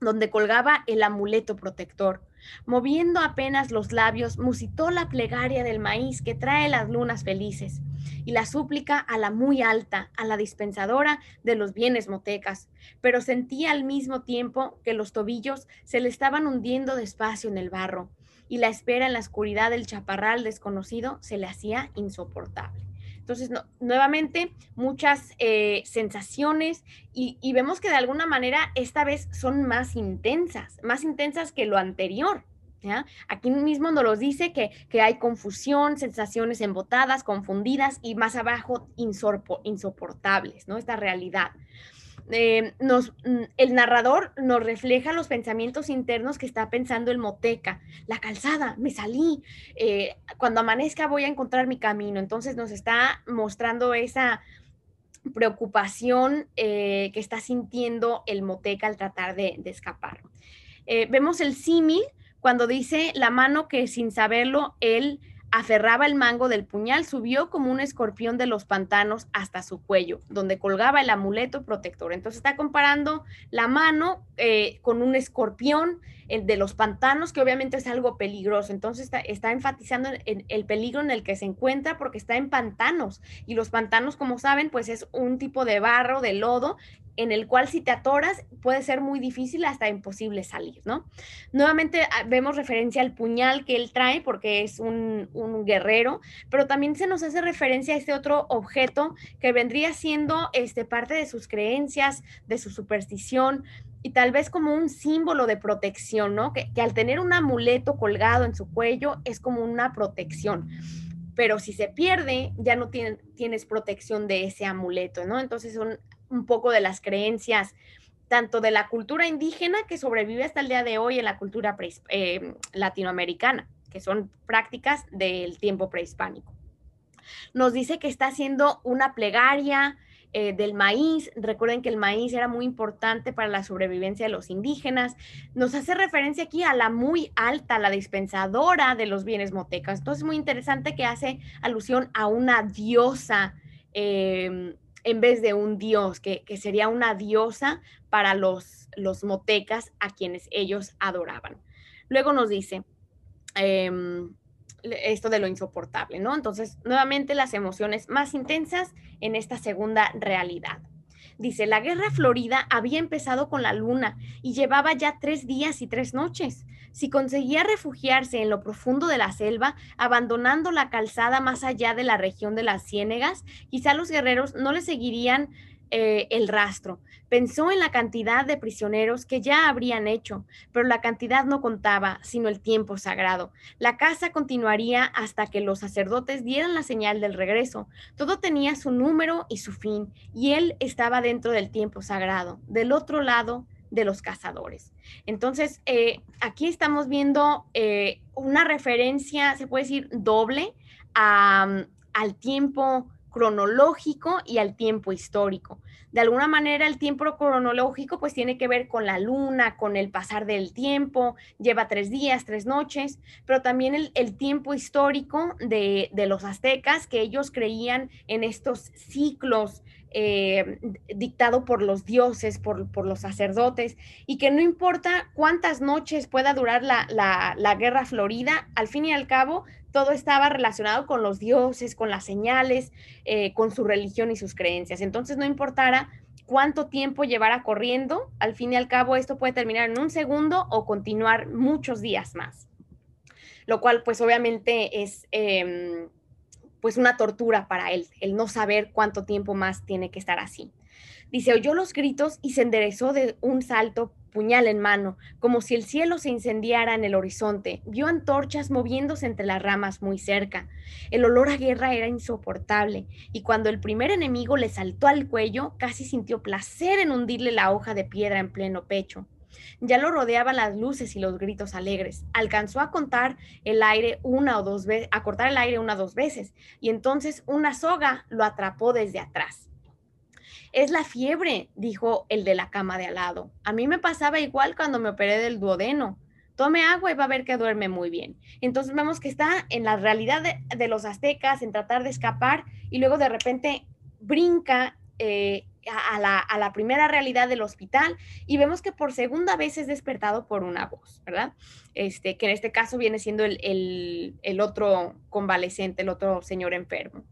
donde colgaba el amuleto protector. Moviendo apenas los labios, musitó la plegaria del maíz que trae las lunas felices y la súplica a la muy alta, a la dispensadora de los bienes motecas, pero sentía al mismo tiempo que los tobillos se le estaban hundiendo despacio en el barro y la espera en la oscuridad del chaparral desconocido se le hacía insoportable. Entonces, nuevamente, muchas eh, sensaciones y, y, vemos que de alguna manera esta vez son más intensas, más intensas que lo anterior. Aquí mismo nos dice que, hay confusión, sensaciones embotadas, confundidas y más abajo insoportables, ¿no? Esta realidad. Eh, nos, mm, el narrador nos refleja los pensamientos internos que está pensando el moteca. La calzada, me salí. Eh, cuando amanezca voy a encontrar mi camino. Entonces nos está mostrando esa preocupación eh, que está sintiendo el moteca al tratar de, de escapar. vemos el símil cuando dice la mano que sin saberlo él aferraba el mango del puñal, subió como un escorpión de los pantanos hasta su cuello, donde colgaba el amuleto protector. Entonces está comparando la mano eh, con un escorpión el de los pantanos, que obviamente es algo peligroso. Entonces está, enfatizando el peligro en el que se encuentra porque está en pantanos. Y los pantanos, como saben, pues es un tipo de barro, de lodo, en el cual si te atoras puede ser muy difícil hasta imposible salir, ¿no? Nuevamente ah, vemos referencia al puñal que él trae porque es un, un, guerrero, pero también se nos hace referencia a este otro objeto que vendría siendo este, parte de sus creencias, de su superstición y tal vez como un símbolo de protección, ¿no? Que, que al tener un amuleto colgado en su cuello es como una protección pero si se pierde, ya no tienes protección de ese amuleto, ¿no? Entonces son un poco de las creencias tanto de la cultura indígena que sobrevive hasta el día de hoy en la cultura eh, latinoamericana, que son prácticas del tiempo prehispánico. Nos dice que está haciendo una plegaria eh, del maíz. Recuerden que el maíz era muy importante para la sobrevivencia de los indígenas. Nos hace referencia aquí a la muy alta, la dispensadora de los bienes motecas. Entonces, es muy interesante que hace alusión a una diosa. Eh, en vez de un dios, que, sería una diosa para los, los motecas a quienes ellos adoraban. Luego nos dice em, esto de lo insoportable, ¿no? Entonces, nuevamente las emociones más intensas en esta segunda realidad. Dice, la guerra florida había empezado con la luna y llevaba ya tres días y tres noches. Si conseguía refugiarse en lo profundo de la selva, abandonando la calzada más allá de la región de las ciénegas, quizá los guerreros no le seguirían eh, el rastro. Pensó en la cantidad de prisioneros que ya habrían hecho, pero la cantidad no contaba, sino el tiempo sagrado. La casa continuaría hasta que los sacerdotes dieran la señal del regreso. Todo tenía su número y su fin, y él estaba dentro del tiempo sagrado, del otro lado de los cazadores. Entonces, eh, aquí estamos viendo eh, una referencia, se puede decir, doble al tiempo cronológico y al tiempo histórico. De alguna manera el tiempo cronológico pues tiene que ver con la luna, con el pasar del tiempo, lleva tres días, tres noches, pero también el, tiempo histórico de, los aztecas, que ellos creían en estos ciclos eh, dictado por los dioses, por, los sacerdotes, y que no importa cuántas noches pueda durar la, la, guerra florida, al fin y al cabo todo estaba relacionado con los dioses, con las señales, eh, con su religión y sus creencias. Entonces, no importara cuánto tiempo llevara corriendo, al fin y al cabo esto puede terminar en un segundo o continuar muchos días más. Lo cual, pues obviamente es em, pues una tortura para él, el no saber cuánto tiempo más tiene que estar así. Dice, oyó los gritos y se enderezó de un salto puñal en mano, como si el cielo se incendiara en el horizonte. Vio antorchas moviéndose entre las ramas muy cerca. El olor a guerra era insoportable, y cuando el primer enemigo le saltó al cuello, casi sintió placer en hundirle la hoja de piedra en pleno pecho. Ya lo rodeaban las luces y los gritos alegres. Alcanzó a contar el aire una o dos veces, a cortar el aire una o dos veces, y entonces una soga lo atrapó desde atrás. Es la fiebre, dijo el de la cama de al lado. A mí me pasaba igual cuando me operé del duodeno. Tome agua y va a ver que duerme muy bien. Entonces vemos que está en la realidad de, los aztecas, en tratar de escapar y luego de repente brinca eh, a, la, primera realidad del hospital y vemos que por segunda vez es despertado por una voz, ¿verdad? Este, que en este caso viene siendo el otro convalecente, el otro señor enfermo.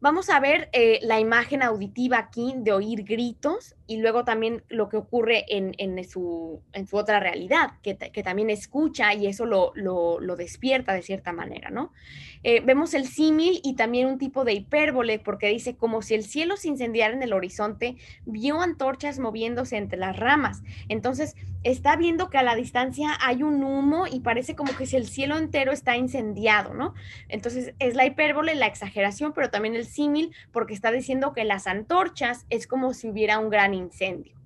Vamos a ver eh, la imagen auditiva aquí de oír gritos y luego también lo que ocurre en, su, en su, otra realidad, que, también escucha y eso lo, lo, despierta de cierta manera, ¿no? Eh, vemos el símil y también un tipo de hipérbole porque dice como si el cielo se incendiara en el horizonte, vio antorchas moviéndose entre las ramas. Entonces, está viendo que a la distancia hay un humo y parece como que si el cielo entero está incendiado, ¿no? Entonces, es la hipérbole, la exageración, pero también el símil porque está diciendo que las antorchas es como si hubiera un gran incendio.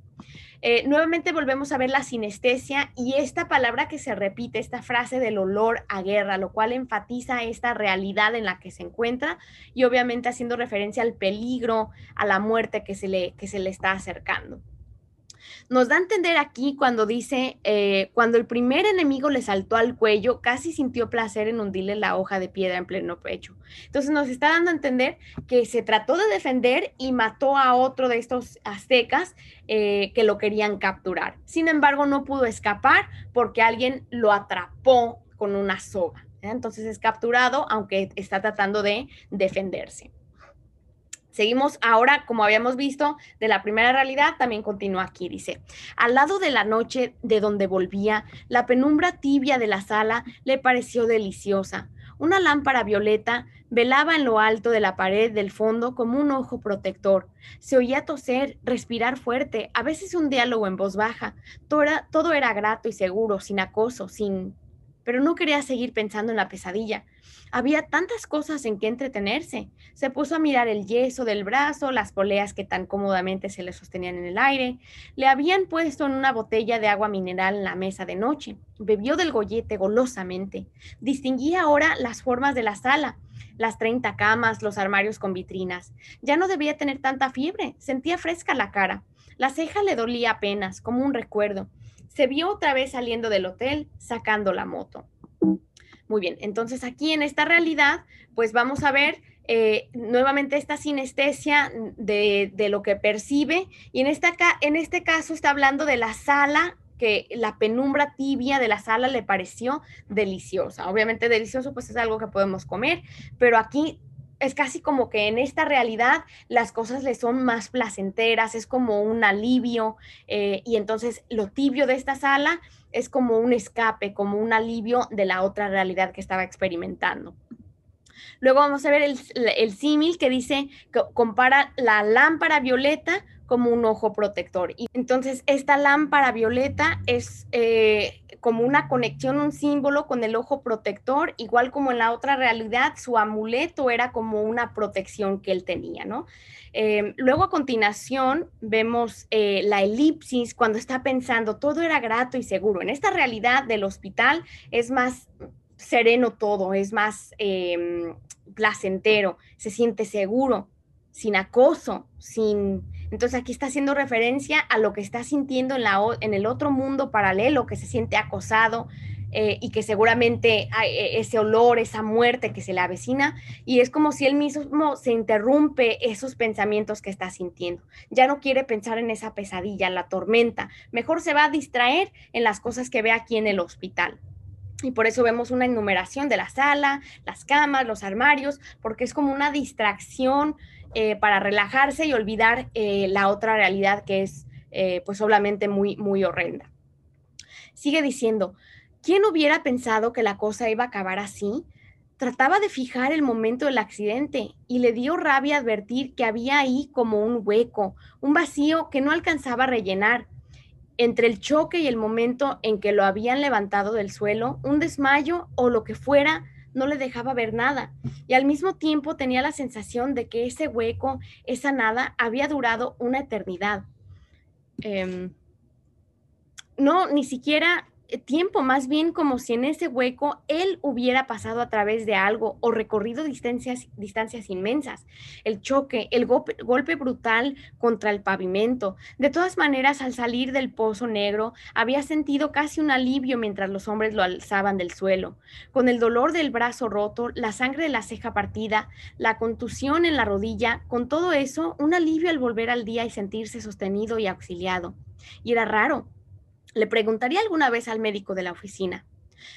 Eh, nuevamente volvemos a ver la sinestesia y esta palabra que se repite, esta frase del olor a guerra, lo cual enfatiza esta realidad en la que se encuentra y obviamente haciendo referencia al peligro, a la muerte que se le, que se le está acercando. Nos da a entender aquí cuando dice, eh, cuando el primer enemigo le saltó al cuello, casi sintió placer en hundirle la hoja de piedra en pleno pecho. Entonces nos está dando a entender que se trató de defender y mató a otro de estos aztecas eh, que lo querían capturar. Sin embargo, no pudo escapar porque alguien lo atrapó con una soga. Entonces es capturado, aunque está tratando de defenderse. Seguimos ahora, como habíamos visto, de la primera realidad, también continúa aquí, dice, al lado de la noche de donde volvía, la penumbra tibia de la sala le pareció deliciosa. Una lámpara violeta velaba en lo alto de la pared del fondo como un ojo protector. Se oía toser, respirar fuerte, a veces un diálogo en voz baja. Todo era, todo era grato y seguro, sin acoso, sin... Pero no quería seguir pensando en la pesadilla. Había tantas cosas en que entretenerse. Se puso a mirar el yeso del brazo, las poleas que tan cómodamente se le sostenían en el aire. Le habían puesto en una botella de agua mineral en la mesa de noche. Bebió del gollete golosamente. Distinguía ahora las formas de la sala, las 30 camas, los armarios con vitrinas. Ya no debía tener tanta fiebre, sentía fresca la cara. La ceja le dolía apenas, como un recuerdo. Se vio otra vez saliendo del hotel, sacando la moto. Muy bien, entonces aquí en esta realidad, pues vamos a ver eh, nuevamente esta sinestesia de, lo que percibe y en, esta, en este caso está hablando de la sala que la penumbra tibia de la sala le pareció deliciosa. Obviamente delicioso pues es algo que podemos comer, pero aquí es casi como que en esta realidad las cosas le son más placenteras, es como un alivio eh, y entonces lo tibio de esta sala es como un escape, como un alivio de la otra realidad que estaba experimentando. Luego vamos a ver el, el símil que dice, que compara la lámpara violeta como un ojo protector. Y entonces esta lámpara violeta es eh, como una conexión, un símbolo con el ojo protector, igual como en la otra realidad, su amuleto era como una protección que él tenía, ¿no? Eh, luego a continuación vemos eh, la elipsis cuando está pensando todo era grato y seguro. En esta realidad del hospital es más sereno todo, es más em, placentero, se siente seguro, sin acoso, sin... Entonces aquí está haciendo referencia a lo que está sintiendo en, la, en el otro mundo paralelo, que se siente acosado, eh, y que seguramente hay e, ese olor, esa muerte que se le avecina, y es como si él mismo se interrumpe esos pensamientos que está sintiendo. Ya no quiere pensar en esa pesadilla, la tormenta, mejor se va a distraer en las cosas que ve aquí en el hospital. Y por eso vemos una enumeración de la sala, las camas, los armarios, porque es como una distracción eh, para relajarse y olvidar eh, la otra realidad que es pues obviamente muy, muy horrenda. Sigue diciendo, ¿Quién hubiera pensado que la cosa iba a acabar así? Trataba de fijar el momento del accidente y le dio rabia advertir que había ahí como un hueco, un vacío que no alcanzaba a rellenar. Entre el choque y el momento en que lo habían levantado del suelo, un desmayo o lo que fuera no le dejaba ver nada. Y al mismo tiempo tenía la sensación de que ese hueco, esa nada, había durado una eternidad. Em, no, ni siquiera tiempo, más bien como si en ese hueco él hubiera pasado a través de algo o recorrido distancias, distancias inmensas. El choque, el golpe, golpe brutal contra el pavimento. De todas maneras, al salir del pozo negro, había sentido casi un alivio mientras los hombres lo alzaban del suelo. Con el dolor del brazo roto, la sangre de la ceja partida, la contusión en la rodilla, con todo eso, un alivio al volver al día y sentirse sostenido y auxiliado. Y era raro, le preguntaría alguna vez al médico de la oficina.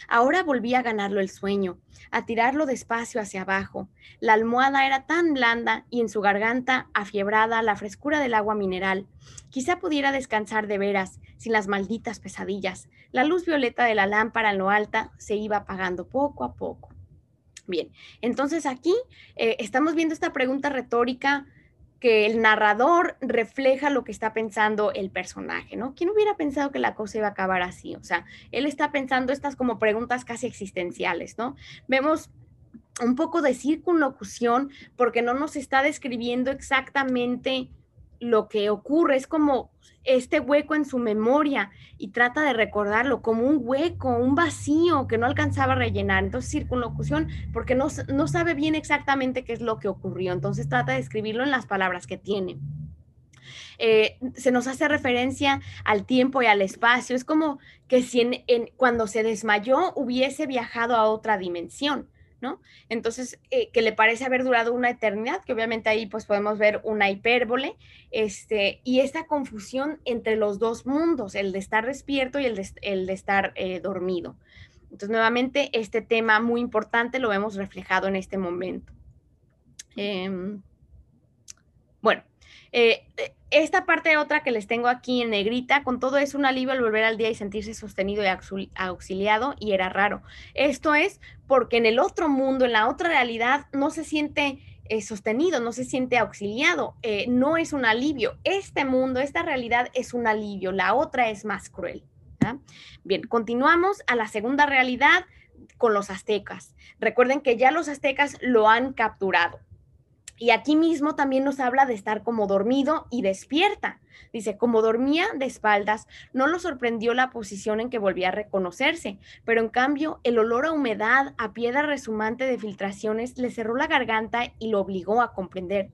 Ahora volvía a ganarlo el sueño, a tirarlo despacio hacia abajo. La almohada era tan blanda y en su garganta afiebrada la frescura del agua mineral. Quizá pudiera descansar de veras, sin las malditas pesadillas. La luz violeta de la lámpara en lo alta se iba apagando poco a poco. Bien, entonces aquí eh, estamos viendo esta pregunta retórica que el narrador refleja lo que está pensando el personaje, ¿no? ¿Quién hubiera pensado que la cosa iba a acabar así? O sea, él está pensando estas como preguntas casi existenciales, ¿no? Vemos un poco de circunlocución porque no nos está describiendo exactamente lo que ocurre, es como este hueco en su memoria y trata de recordarlo como un hueco, un vacío que no alcanzaba a rellenar. Entonces, circunlocución, porque no, no sabe bien exactamente qué es lo que ocurrió. Entonces, trata de escribirlo en las palabras que tiene. Eh, se nos hace referencia al tiempo y al espacio. Es como que si en, cuando se desmayó hubiese viajado a otra dimensión. ¿No? Entonces, eh, que le parece haber durado una eternidad, que obviamente ahí pues podemos ver una hipérbole, este, y esta confusión entre los dos mundos, el de estar despierto y el de, estar eh, dormido. Entonces, nuevamente, este tema muy importante lo vemos reflejado en este momento. Em, Bueno, eh, eh, esta parte otra que les tengo aquí en negrita, con todo es un alivio al volver al día y sentirse sostenido y auxiliado, y era raro. Esto es porque en el otro mundo, en la otra realidad, no se siente eh, sostenido, no se siente auxiliado, no es un alivio. Este mundo, esta realidad es un alivio, la otra es más cruel. Bien, continuamos a la segunda realidad con los aztecas. Recuerden que ya los aztecas lo han capturado. Y aquí mismo también nos habla de estar como dormido y despierta. Dice, como dormía de espaldas, no lo sorprendió la posición en que volvía a reconocerse, pero en cambio el olor a humedad, a piedra resumante de filtraciones, le cerró la garganta y lo obligó a comprender.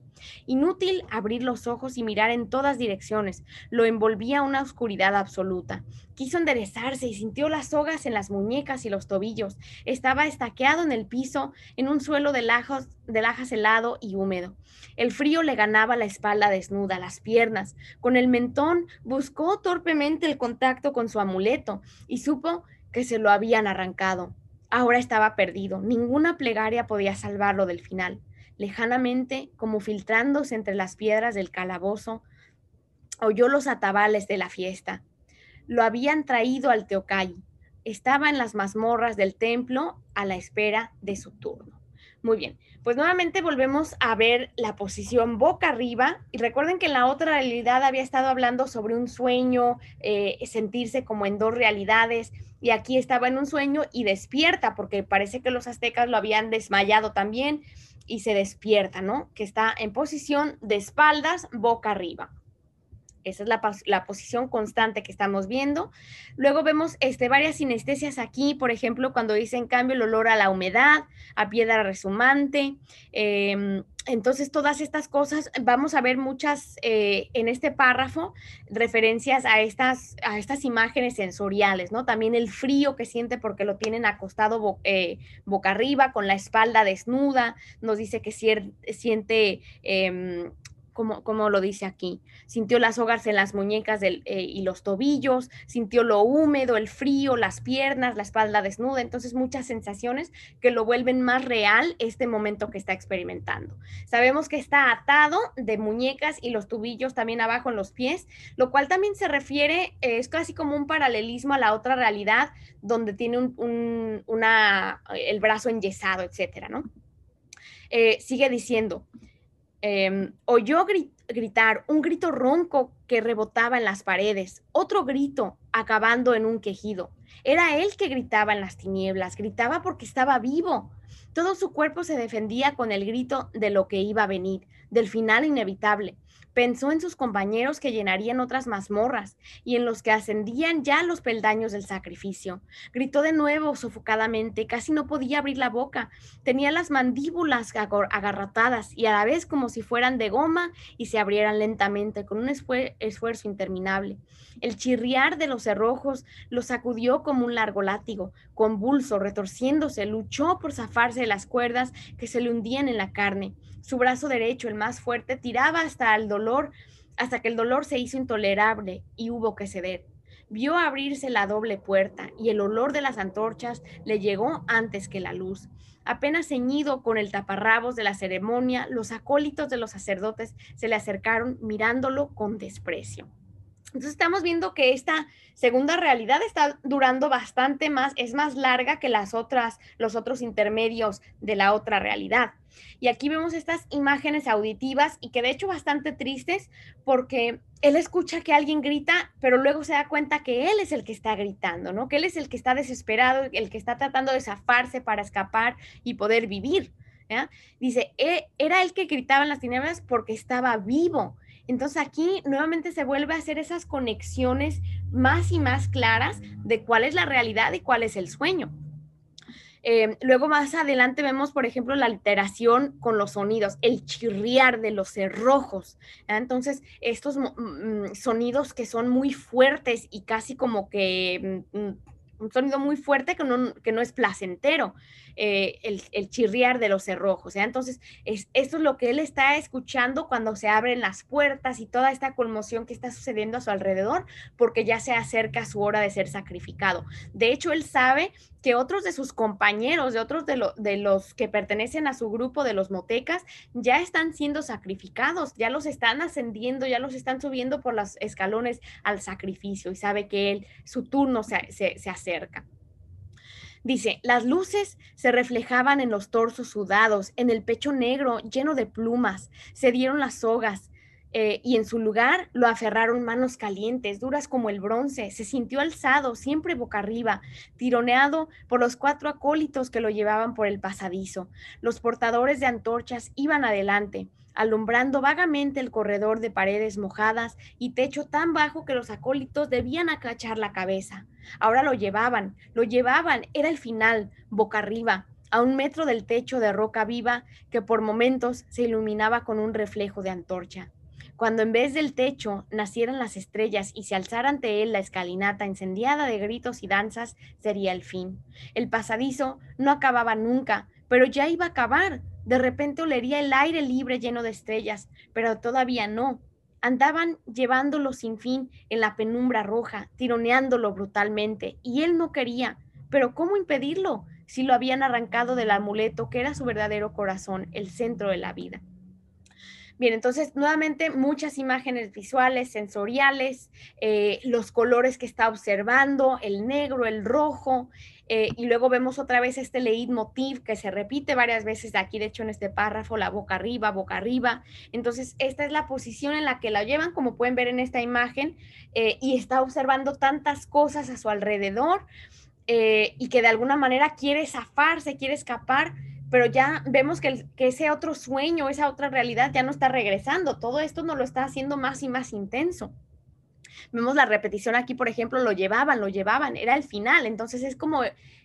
Inútil abrir los ojos y mirar en todas direcciones, lo envolvía una oscuridad absoluta. Quiso enderezarse y sintió las sogas en las muñecas y los tobillos. Estaba estaqueado en el piso, en un suelo de lajas, de lajas helado y húmedo. El frío le ganaba la espalda desnuda, las piernas. Con el mentón buscó torpemente el contacto con su amuleto y supo que se lo habían arrancado. Ahora estaba perdido. Ninguna plegaria podía salvarlo del final. Lejanamente, como filtrándose entre las piedras del calabozo, oyó los atabales de la fiesta. Lo habían traído al Teocay. Estaba en las mazmorras del templo a la espera de su turno. Muy bien, pues nuevamente volvemos a ver la posición boca arriba y recuerden que en la otra realidad había estado hablando sobre un sueño, eh, sentirse como en dos realidades y aquí estaba en un sueño y despierta porque parece que los aztecas lo habían desmayado también y se despierta, ¿no? Que está en posición de espaldas, boca arriba. Esa es la, posición constante que estamos viendo. Luego vemos este, varias sinestesias aquí, por ejemplo, cuando dice cambio el olor a la humedad, a piedra resumante. Em, entonces, todas estas cosas, vamos a ver muchas eh, en este párrafo referencias a estas, a estas imágenes sensoriales, ¿no? También el frío que siente porque lo tienen acostado eh, boca arriba, con la espalda desnuda, nos dice que siente como, lo dice aquí. Sintió las hogas en las muñecas eh, y los tobillos, sintió lo húmedo, el frío, las piernas, la espalda desnuda, entonces muchas sensaciones que lo vuelven más real este momento que está experimentando. Sabemos que está atado de muñecas y los tobillos también abajo en los pies, lo cual también se refiere, eh, es casi como un paralelismo a la otra realidad donde tiene un, una, el brazo enyesado, etcétera, ¿no? Eh, sigue diciendo, eh, oyó gritar un grito ronco que rebotaba en las paredes, otro grito acabando en un quejido. Era él que gritaba en las tinieblas, gritaba porque estaba vivo. Todo su cuerpo se defendía con el grito de lo que iba a venir, del final inevitable. Pensó en sus compañeros que llenarían otras mazmorras y en los que ascendían ya los peldaños del sacrificio. Gritó de nuevo sofocadamente, casi no podía abrir la boca. Tenía las mandíbulas agarrotadas y a la vez como si fueran de goma y se abrieran lentamente con un esfuerzo interminable. El chirriar de los cerrojos lo sacudió como un largo látigo, convulso, retorciéndose, luchó por zafarse de las cuerdas que se le hundían en la carne. Su brazo derecho, el más fuerte, tiraba hasta el dolor, hasta que el dolor se hizo intolerable y hubo que ceder. Vio abrirse la doble puerta y el olor de las antorchas le llegó antes que la luz. Apenas ceñido con el taparrabos de la ceremonia, los acólitos de los sacerdotes se le acercaron mirándolo con desprecio. Entonces estamos viendo que esta segunda realidad está durando bastante más, es más larga que las otras, los otros intermedios de la otra realidad. Y aquí vemos estas imágenes auditivas y que de hecho bastante tristes porque él escucha que alguien grita, pero luego se da cuenta que él es el que está gritando, ¿no? Que él es el que está desesperado, el que está tratando de zafarse para escapar y poder vivir. Dice, e, era él que gritaba en las tinieblas porque estaba vivo entonces aquí nuevamente se vuelve a hacer esas conexiones más y más claras de cuál es la realidad y cuál es el sueño. Eh, luego más adelante vemos, por ejemplo, la alteración con los sonidos, el chirriar de los cerrojos. Entonces, estos mm, sonidos que son muy fuertes y casi como que mm, mm, un sonido muy fuerte que no, que no es placentero, eh, el, chirriar de los cerrojos. Entonces, es, esto es lo que él está escuchando cuando se abren las puertas y toda esta conmoción que está sucediendo a su alrededor, porque ya se acerca su hora de ser sacrificado. De hecho, él sabe que otros de sus compañeros, de otros de, de, los que pertenecen a su grupo de los motecas, ya están siendo sacrificados, ya los están ascendiendo, ya los están subiendo por los escalones al sacrificio y sabe que él, su turno se, se acerca. Dice, las luces se reflejaban en los torsos sudados, en el pecho negro lleno de plumas, se dieron las sogas, eh, y en su lugar lo aferraron manos calientes, duras como el bronce. Se sintió alzado, siempre boca arriba, tironeado por los cuatro acólitos que lo llevaban por el pasadizo. Los portadores de antorchas iban adelante, alumbrando vagamente el corredor de paredes mojadas y techo tan bajo que los acólitos debían acachar la cabeza. Ahora lo llevaban, lo llevaban, era el final, boca arriba, a un metro del techo de roca viva que por momentos se iluminaba con un reflejo de antorcha. Cuando en vez del techo nacieran las estrellas y se alzara ante él la escalinata incendiada de gritos y danzas, sería el fin. El pasadizo no acababa nunca, pero ya iba a acabar. De repente olería el aire libre lleno de estrellas, pero todavía no. Andaban llevándolo sin fin en la penumbra roja, tironeándolo brutalmente, y él no quería. Pero ¿cómo impedirlo si lo habían arrancado del amuleto que era su verdadero corazón, el centro de la vida? Bien, entonces nuevamente muchas imágenes visuales, sensoriales, eh, los colores que está observando, el negro, el rojo, eh, y luego vemos otra vez este leitmotiv que se repite varias veces aquí, de hecho en este párrafo, la boca arriba, boca arriba. Entonces, esta es la posición en la que la llevan, como pueden ver en esta imagen, eh, y está observando tantas cosas a su alrededor y que de alguna manera quiere zafarse, quiere escapar pero ya vemos que, ese otro sueño, esa otra realidad ya no está regresando. Todo esto nos lo está haciendo más y más intenso. Vemos la repetición aquí, por ejemplo, lo llevaban, lo llevaban, era el final. Entonces es como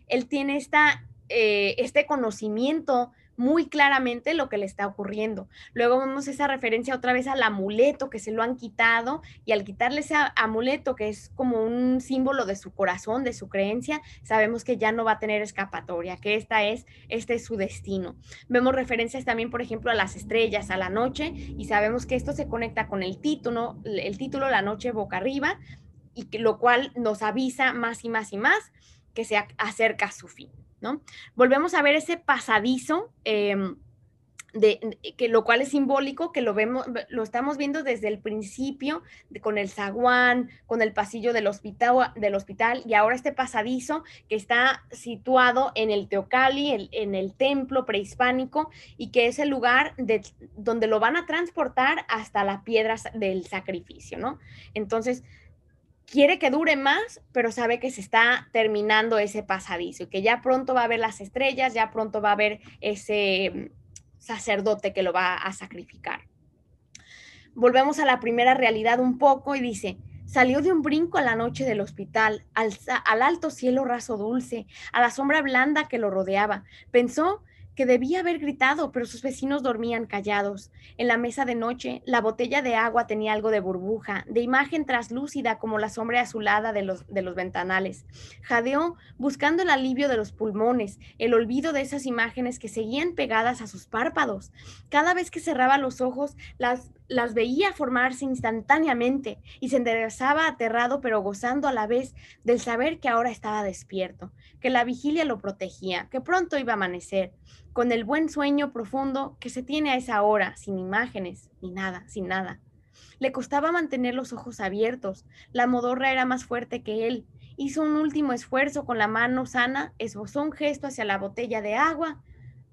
él tiene esta, eh, este conocimiento muy claramente lo que le está ocurriendo. Luego vemos esa referencia otra vez al amuleto que se lo han quitado y al quitarle ese amuleto que es como un símbolo de su corazón, de su creencia, sabemos que ya no va a tener escapatoria, que esta es, este es su destino. Vemos referencias también, por ejemplo, a las estrellas, a la noche y sabemos que esto se conecta con el título, el título La noche boca arriba y lo cual nos avisa más y más y más que se acerca a su fin. Volvemos a ver ese pasadizo. Em, de, que lo cual es simbólico, que lo vemos, lo estamos viendo desde el principio, con el zaguán, con el pasillo del hospital, del hospital, y ahora este pasadizo que está situado en el Teocali, en el templo prehispánico, y que es el lugar de, donde lo van a transportar hasta las piedras del sacrificio, ¿no? Entonces, quiere que dure más, pero sabe que se está terminando ese pasadizo y que ya pronto va a ver las estrellas, ya pronto va a ver ese mm, sacerdote que lo va a sacrificar. Volvemos a la primera realidad un poco y dice, salió de un brinco a la noche del hospital, al, al alto cielo raso dulce, a la sombra blanda que lo rodeaba. Pensó que debía haber gritado, pero sus vecinos dormían callados. En la mesa de noche, la botella de agua tenía algo de burbuja, de imagen traslúcida como la sombra azulada de los, de los ventanales. Jadeó buscando el alivio de los pulmones, el olvido de esas imágenes que seguían pegadas a sus párpados. Cada vez que cerraba los ojos, las, las veía formarse instantáneamente y se enderezaba aterrado pero gozando a la vez del saber que ahora estaba despierto, que la vigilia lo protegía, que pronto iba a amanecer con el buen sueño profundo que se tiene a esa hora, sin imágenes, ni nada, sin nada. Le costaba mantener los ojos abiertos, la modorra era más fuerte que él. Hizo un último esfuerzo con la mano sana, esbozó un gesto hacia la botella de agua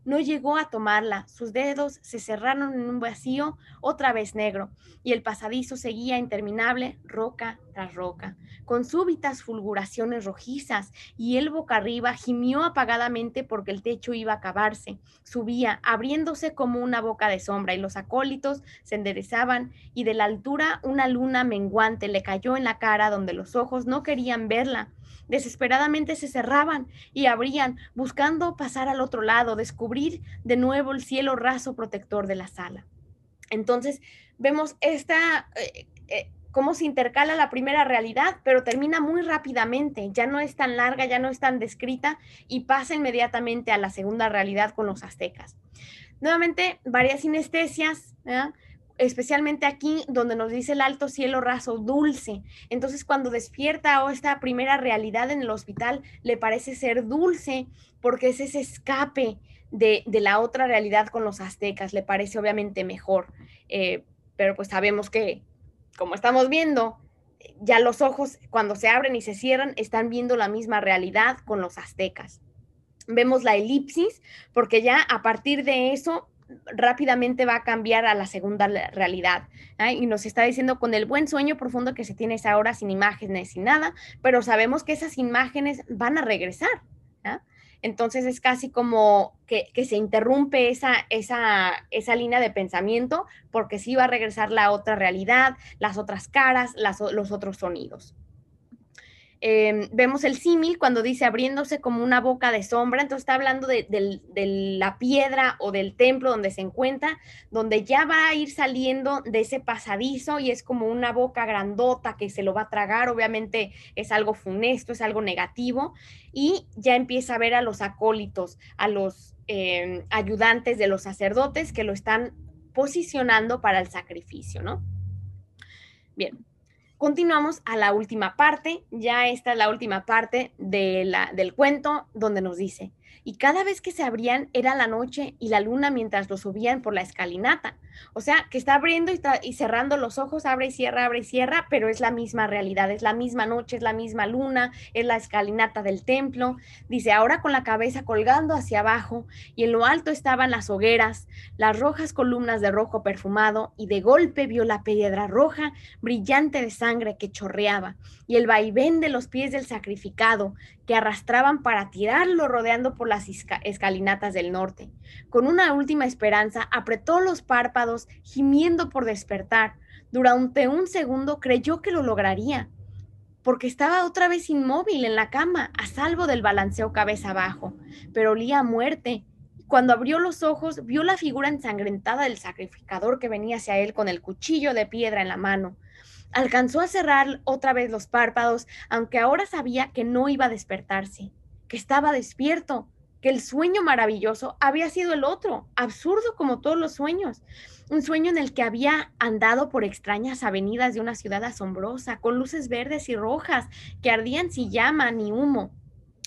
no llegó a tomarla, sus dedos se cerraron en un vacío otra vez negro, y el pasadizo seguía interminable, roca tras roca, con súbitas fulguraciones rojizas, y él boca arriba gimió apagadamente porque el techo iba a acabarse. Subía, abriéndose como una boca de sombra, y los acólitos se enderezaban, y de la altura una luna menguante le cayó en la cara donde los ojos no querían verla desesperadamente se cerraban y abrían, buscando pasar al otro lado, descubrir de nuevo el cielo raso protector de la sala. Entonces, vemos esta... Eh, eh, cómo se intercala la primera realidad, pero termina muy rápidamente, ya no es tan larga, ya no es tan descrita y pasa inmediatamente a la segunda realidad con los aztecas. Nuevamente, varias sinestesias, especialmente aquí donde nos dice el alto cielo raso dulce. Entonces cuando despierta o esta primera realidad en el hospital le parece ser dulce porque es ese escape de, la otra realidad con los aztecas, le parece obviamente mejor. Eh, pero pues sabemos que, como estamos viendo, ya los ojos cuando se abren y se cierran están viendo la misma realidad con los aztecas. Vemos la elipsis porque ya a partir de eso rápidamente va a cambiar a la segunda realidad. Y nos está diciendo con el buen sueño profundo que se tiene esa hora sin imágenes, sin nada, pero sabemos que esas imágenes van a regresar. Entonces es casi como que, se interrumpe esa, esa, esa, línea de pensamiento porque sí va a regresar la otra realidad, las otras caras, los otros sonidos. Em, vemos el símil cuando dice abriéndose como una boca de sombra, entonces está hablando de, la piedra o del templo donde se encuentra, donde ya va a ir saliendo de ese pasadizo y es como una boca grandota que se lo va a tragar, obviamente es algo funesto, es algo negativo, y ya empieza a ver a los acólitos, a los em, ayudantes de los sacerdotes que lo están posicionando para el sacrificio, ¿no? Bien, Continuamos a la última parte, ya esta es la última parte de la, del cuento donde nos dice, y cada vez que se abrían era la noche y la luna mientras lo subían por la escalinata. O sea, que está abriendo y, cerrando los ojos, abre y cierra, abre y cierra, pero es la misma realidad, es la misma noche, es la misma luna, es la escalinata del templo. Dice, ahora con la cabeza colgando hacia abajo y en lo alto estaban las hogueras, las rojas columnas de rojo perfumado y de golpe vio la piedra roja brillante de sangre que chorreaba y el vaivén de los pies del sacrificado que arrastraban para tirarlo rodeando por las escalinatas del norte. Con una última esperanza, apretó los párpados, gimiendo por despertar. Durante un segundo creyó que lo lograría, porque estaba otra vez inmóvil en la cama, a salvo del balanceo cabeza abajo, pero olía a muerte. Cuando abrió los ojos, vio la figura ensangrentada del sacrificador que venía hacia él con el cuchillo de piedra en la mano. Alcanzó a cerrar otra vez los párpados, aunque ahora sabía que no iba a despertarse, que estaba despierto, que el sueño maravilloso había sido el otro, absurdo como todos los sueños. Un sueño en el que había andado por extrañas avenidas de una ciudad asombrosa, con luces verdes y rojas que ardían sin llama ni humo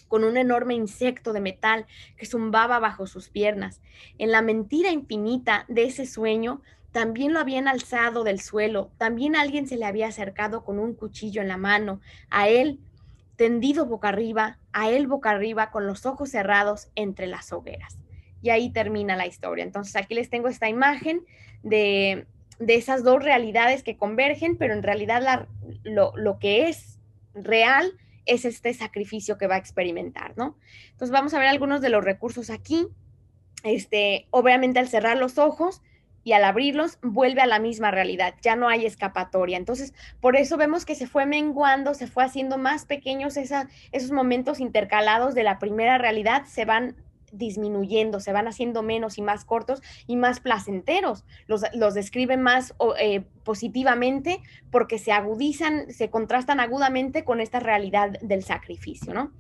con un enorme insecto de metal que zumbaba bajo sus piernas. En la mentira infinita de ese sueño también lo habían alzado del suelo, también alguien se le había acercado con un cuchillo en la mano, a él tendido boca arriba, a él boca arriba con los ojos cerrados entre las hogueras. Y ahí termina la historia. Entonces aquí les tengo esta imagen de, esas dos realidades que convergen, pero en realidad lo, lo que es real es este sacrificio que va a experimentar, ¿no? Entonces vamos a ver algunos de los recursos aquí. Este, obviamente al cerrar los ojos, y al abrirlos vuelve a la misma realidad, ya no hay escapatoria. Entonces, por eso vemos que se fue menguando, se fue haciendo más pequeños esos momentos intercalados de la primera realidad, se van disminuyendo, se van haciendo menos y más cortos y más placenteros. Los, los describen más eh, positivamente porque se agudizan, se contrastan agudamente con esta realidad del sacrificio, ¿no?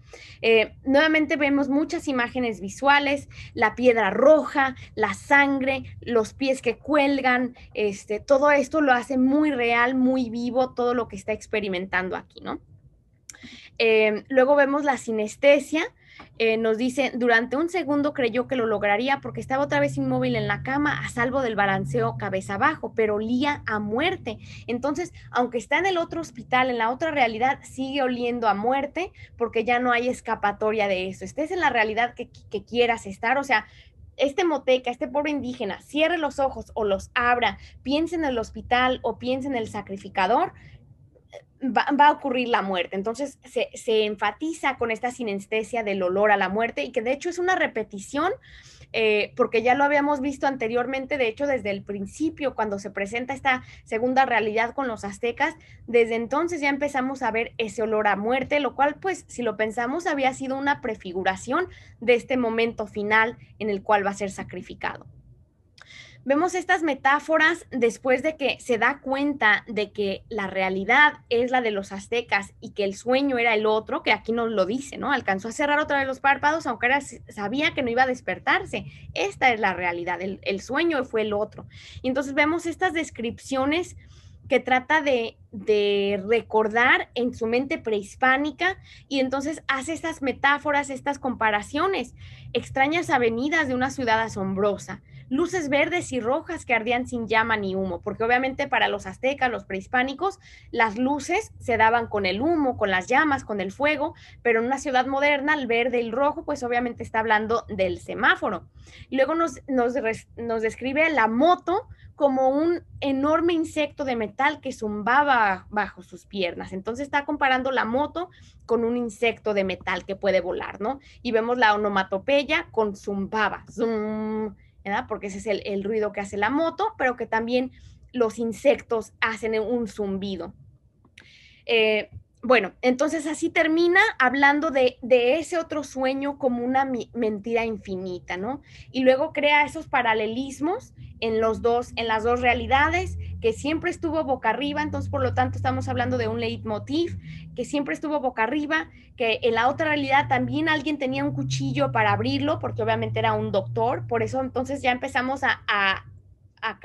Eh, nuevamente vemos muchas imágenes visuales, la piedra roja, la sangre, los pies que cuelgan, este, todo esto lo hace muy real, muy vivo, todo lo que está experimentando aquí, ¿no? Eh, luego vemos la sinestesia, eh, nos dice, durante un segundo creyó que lo lograría porque estaba otra vez inmóvil en la cama a salvo del balanceo cabeza abajo, pero olía a muerte. Entonces, aunque está en el otro hospital, en la otra realidad, sigue oliendo a muerte porque ya no hay escapatoria de eso. Estés en la realidad que, que quieras estar, o sea, este moteca, este pobre indígena, cierre los ojos o los abra, piense en el hospital o piense en el sacrificador, va, a ocurrir la muerte. Entonces se, enfatiza con esta sinestesia del olor a la muerte y que de hecho es una repetición, eh, porque ya lo habíamos visto anteriormente, de hecho desde el principio, cuando se presenta esta segunda realidad con los aztecas, desde entonces ya empezamos a ver ese olor a muerte, lo cual pues si lo pensamos había sido una prefiguración de este momento final en el cual va a ser sacrificado. Vemos estas metáforas después de que se da cuenta de que la realidad es la de los aztecas y que el sueño era el otro, que aquí nos lo dice, ¿no? Alcanzó a cerrar otra vez los párpados, aunque era, sabía que no iba a despertarse. Esta es la realidad, el, el sueño fue el otro. Y entonces vemos estas descripciones que trata de, recordar en su mente prehispánica y entonces hace estas metáforas, estas comparaciones, extrañas avenidas de una ciudad asombrosa, luces verdes y rojas que ardían sin llama ni humo, porque obviamente para los aztecas, los prehispánicos, las luces se daban con el humo, con las llamas, con el fuego, pero en una ciudad moderna, el verde y el rojo, pues obviamente está hablando del semáforo. Luego nos, nos, nos describe la moto como un enorme insecto de metal que zumbaba bajo sus piernas. Entonces está comparando la moto con un insecto de metal que puede volar, ¿no? Y vemos la onomatopeya con zumbaba, zum, Porque ese es el, ruido que hace la moto, pero que también los insectos hacen un zumbido. Eh, bueno, entonces así termina hablando de, ese otro sueño como una mentira infinita, ¿no? Y luego crea esos paralelismos en los dos, en las dos realidades, que siempre estuvo boca arriba, entonces por lo tanto estamos hablando de un leitmotiv, que siempre estuvo boca arriba, que en la otra realidad también alguien tenía un cuchillo para abrirlo, porque obviamente era un doctor, por eso entonces ya empezamos a, a,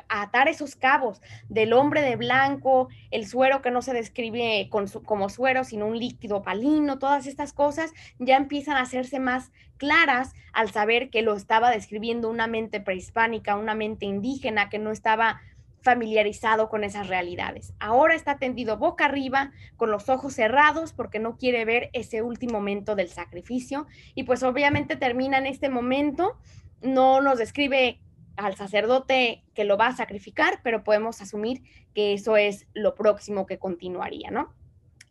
atar esos cabos del hombre de blanco, el suero que no se describe como suero, sino un líquido palino, todas estas cosas ya empiezan a hacerse más claras al saber que lo estaba describiendo una mente prehispánica, una mente indígena que no estaba familiarizado con esas realidades. Ahora está tendido boca arriba, con los ojos cerrados, porque no quiere ver ese último momento del sacrificio. Y pues obviamente termina en este momento, no nos describe al sacerdote que lo va a sacrificar, pero podemos asumir que eso es lo próximo que continuaría, ¿no?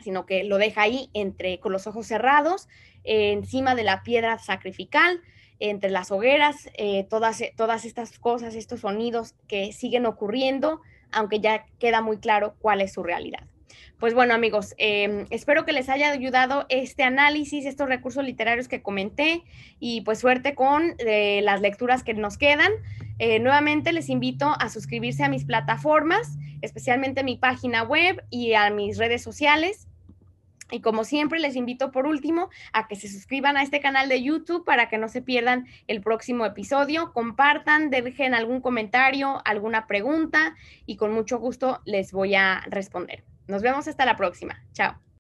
Sino que lo deja ahí entre con los ojos cerrados, encima de la piedra sacrificial, entre las hogueras, eh, todas, todas estas cosas, estos sonidos que siguen ocurriendo, aunque ya queda muy claro cuál es su realidad. Pues bueno, amigos, em, espero que les haya ayudado este análisis, estos recursos literarios que comenté y pues suerte con eh, las lecturas que nos quedan. Eh, nuevamente les invito a suscribirse a mis plataformas, especialmente a mi página web y a mis redes sociales. Y como siempre, les invito por último a que se suscriban a este canal de YouTube para que no se pierdan el próximo episodio. Compartan, dejen algún comentario, alguna pregunta y con mucho gusto les voy a responder. Nos vemos hasta la próxima. Chao.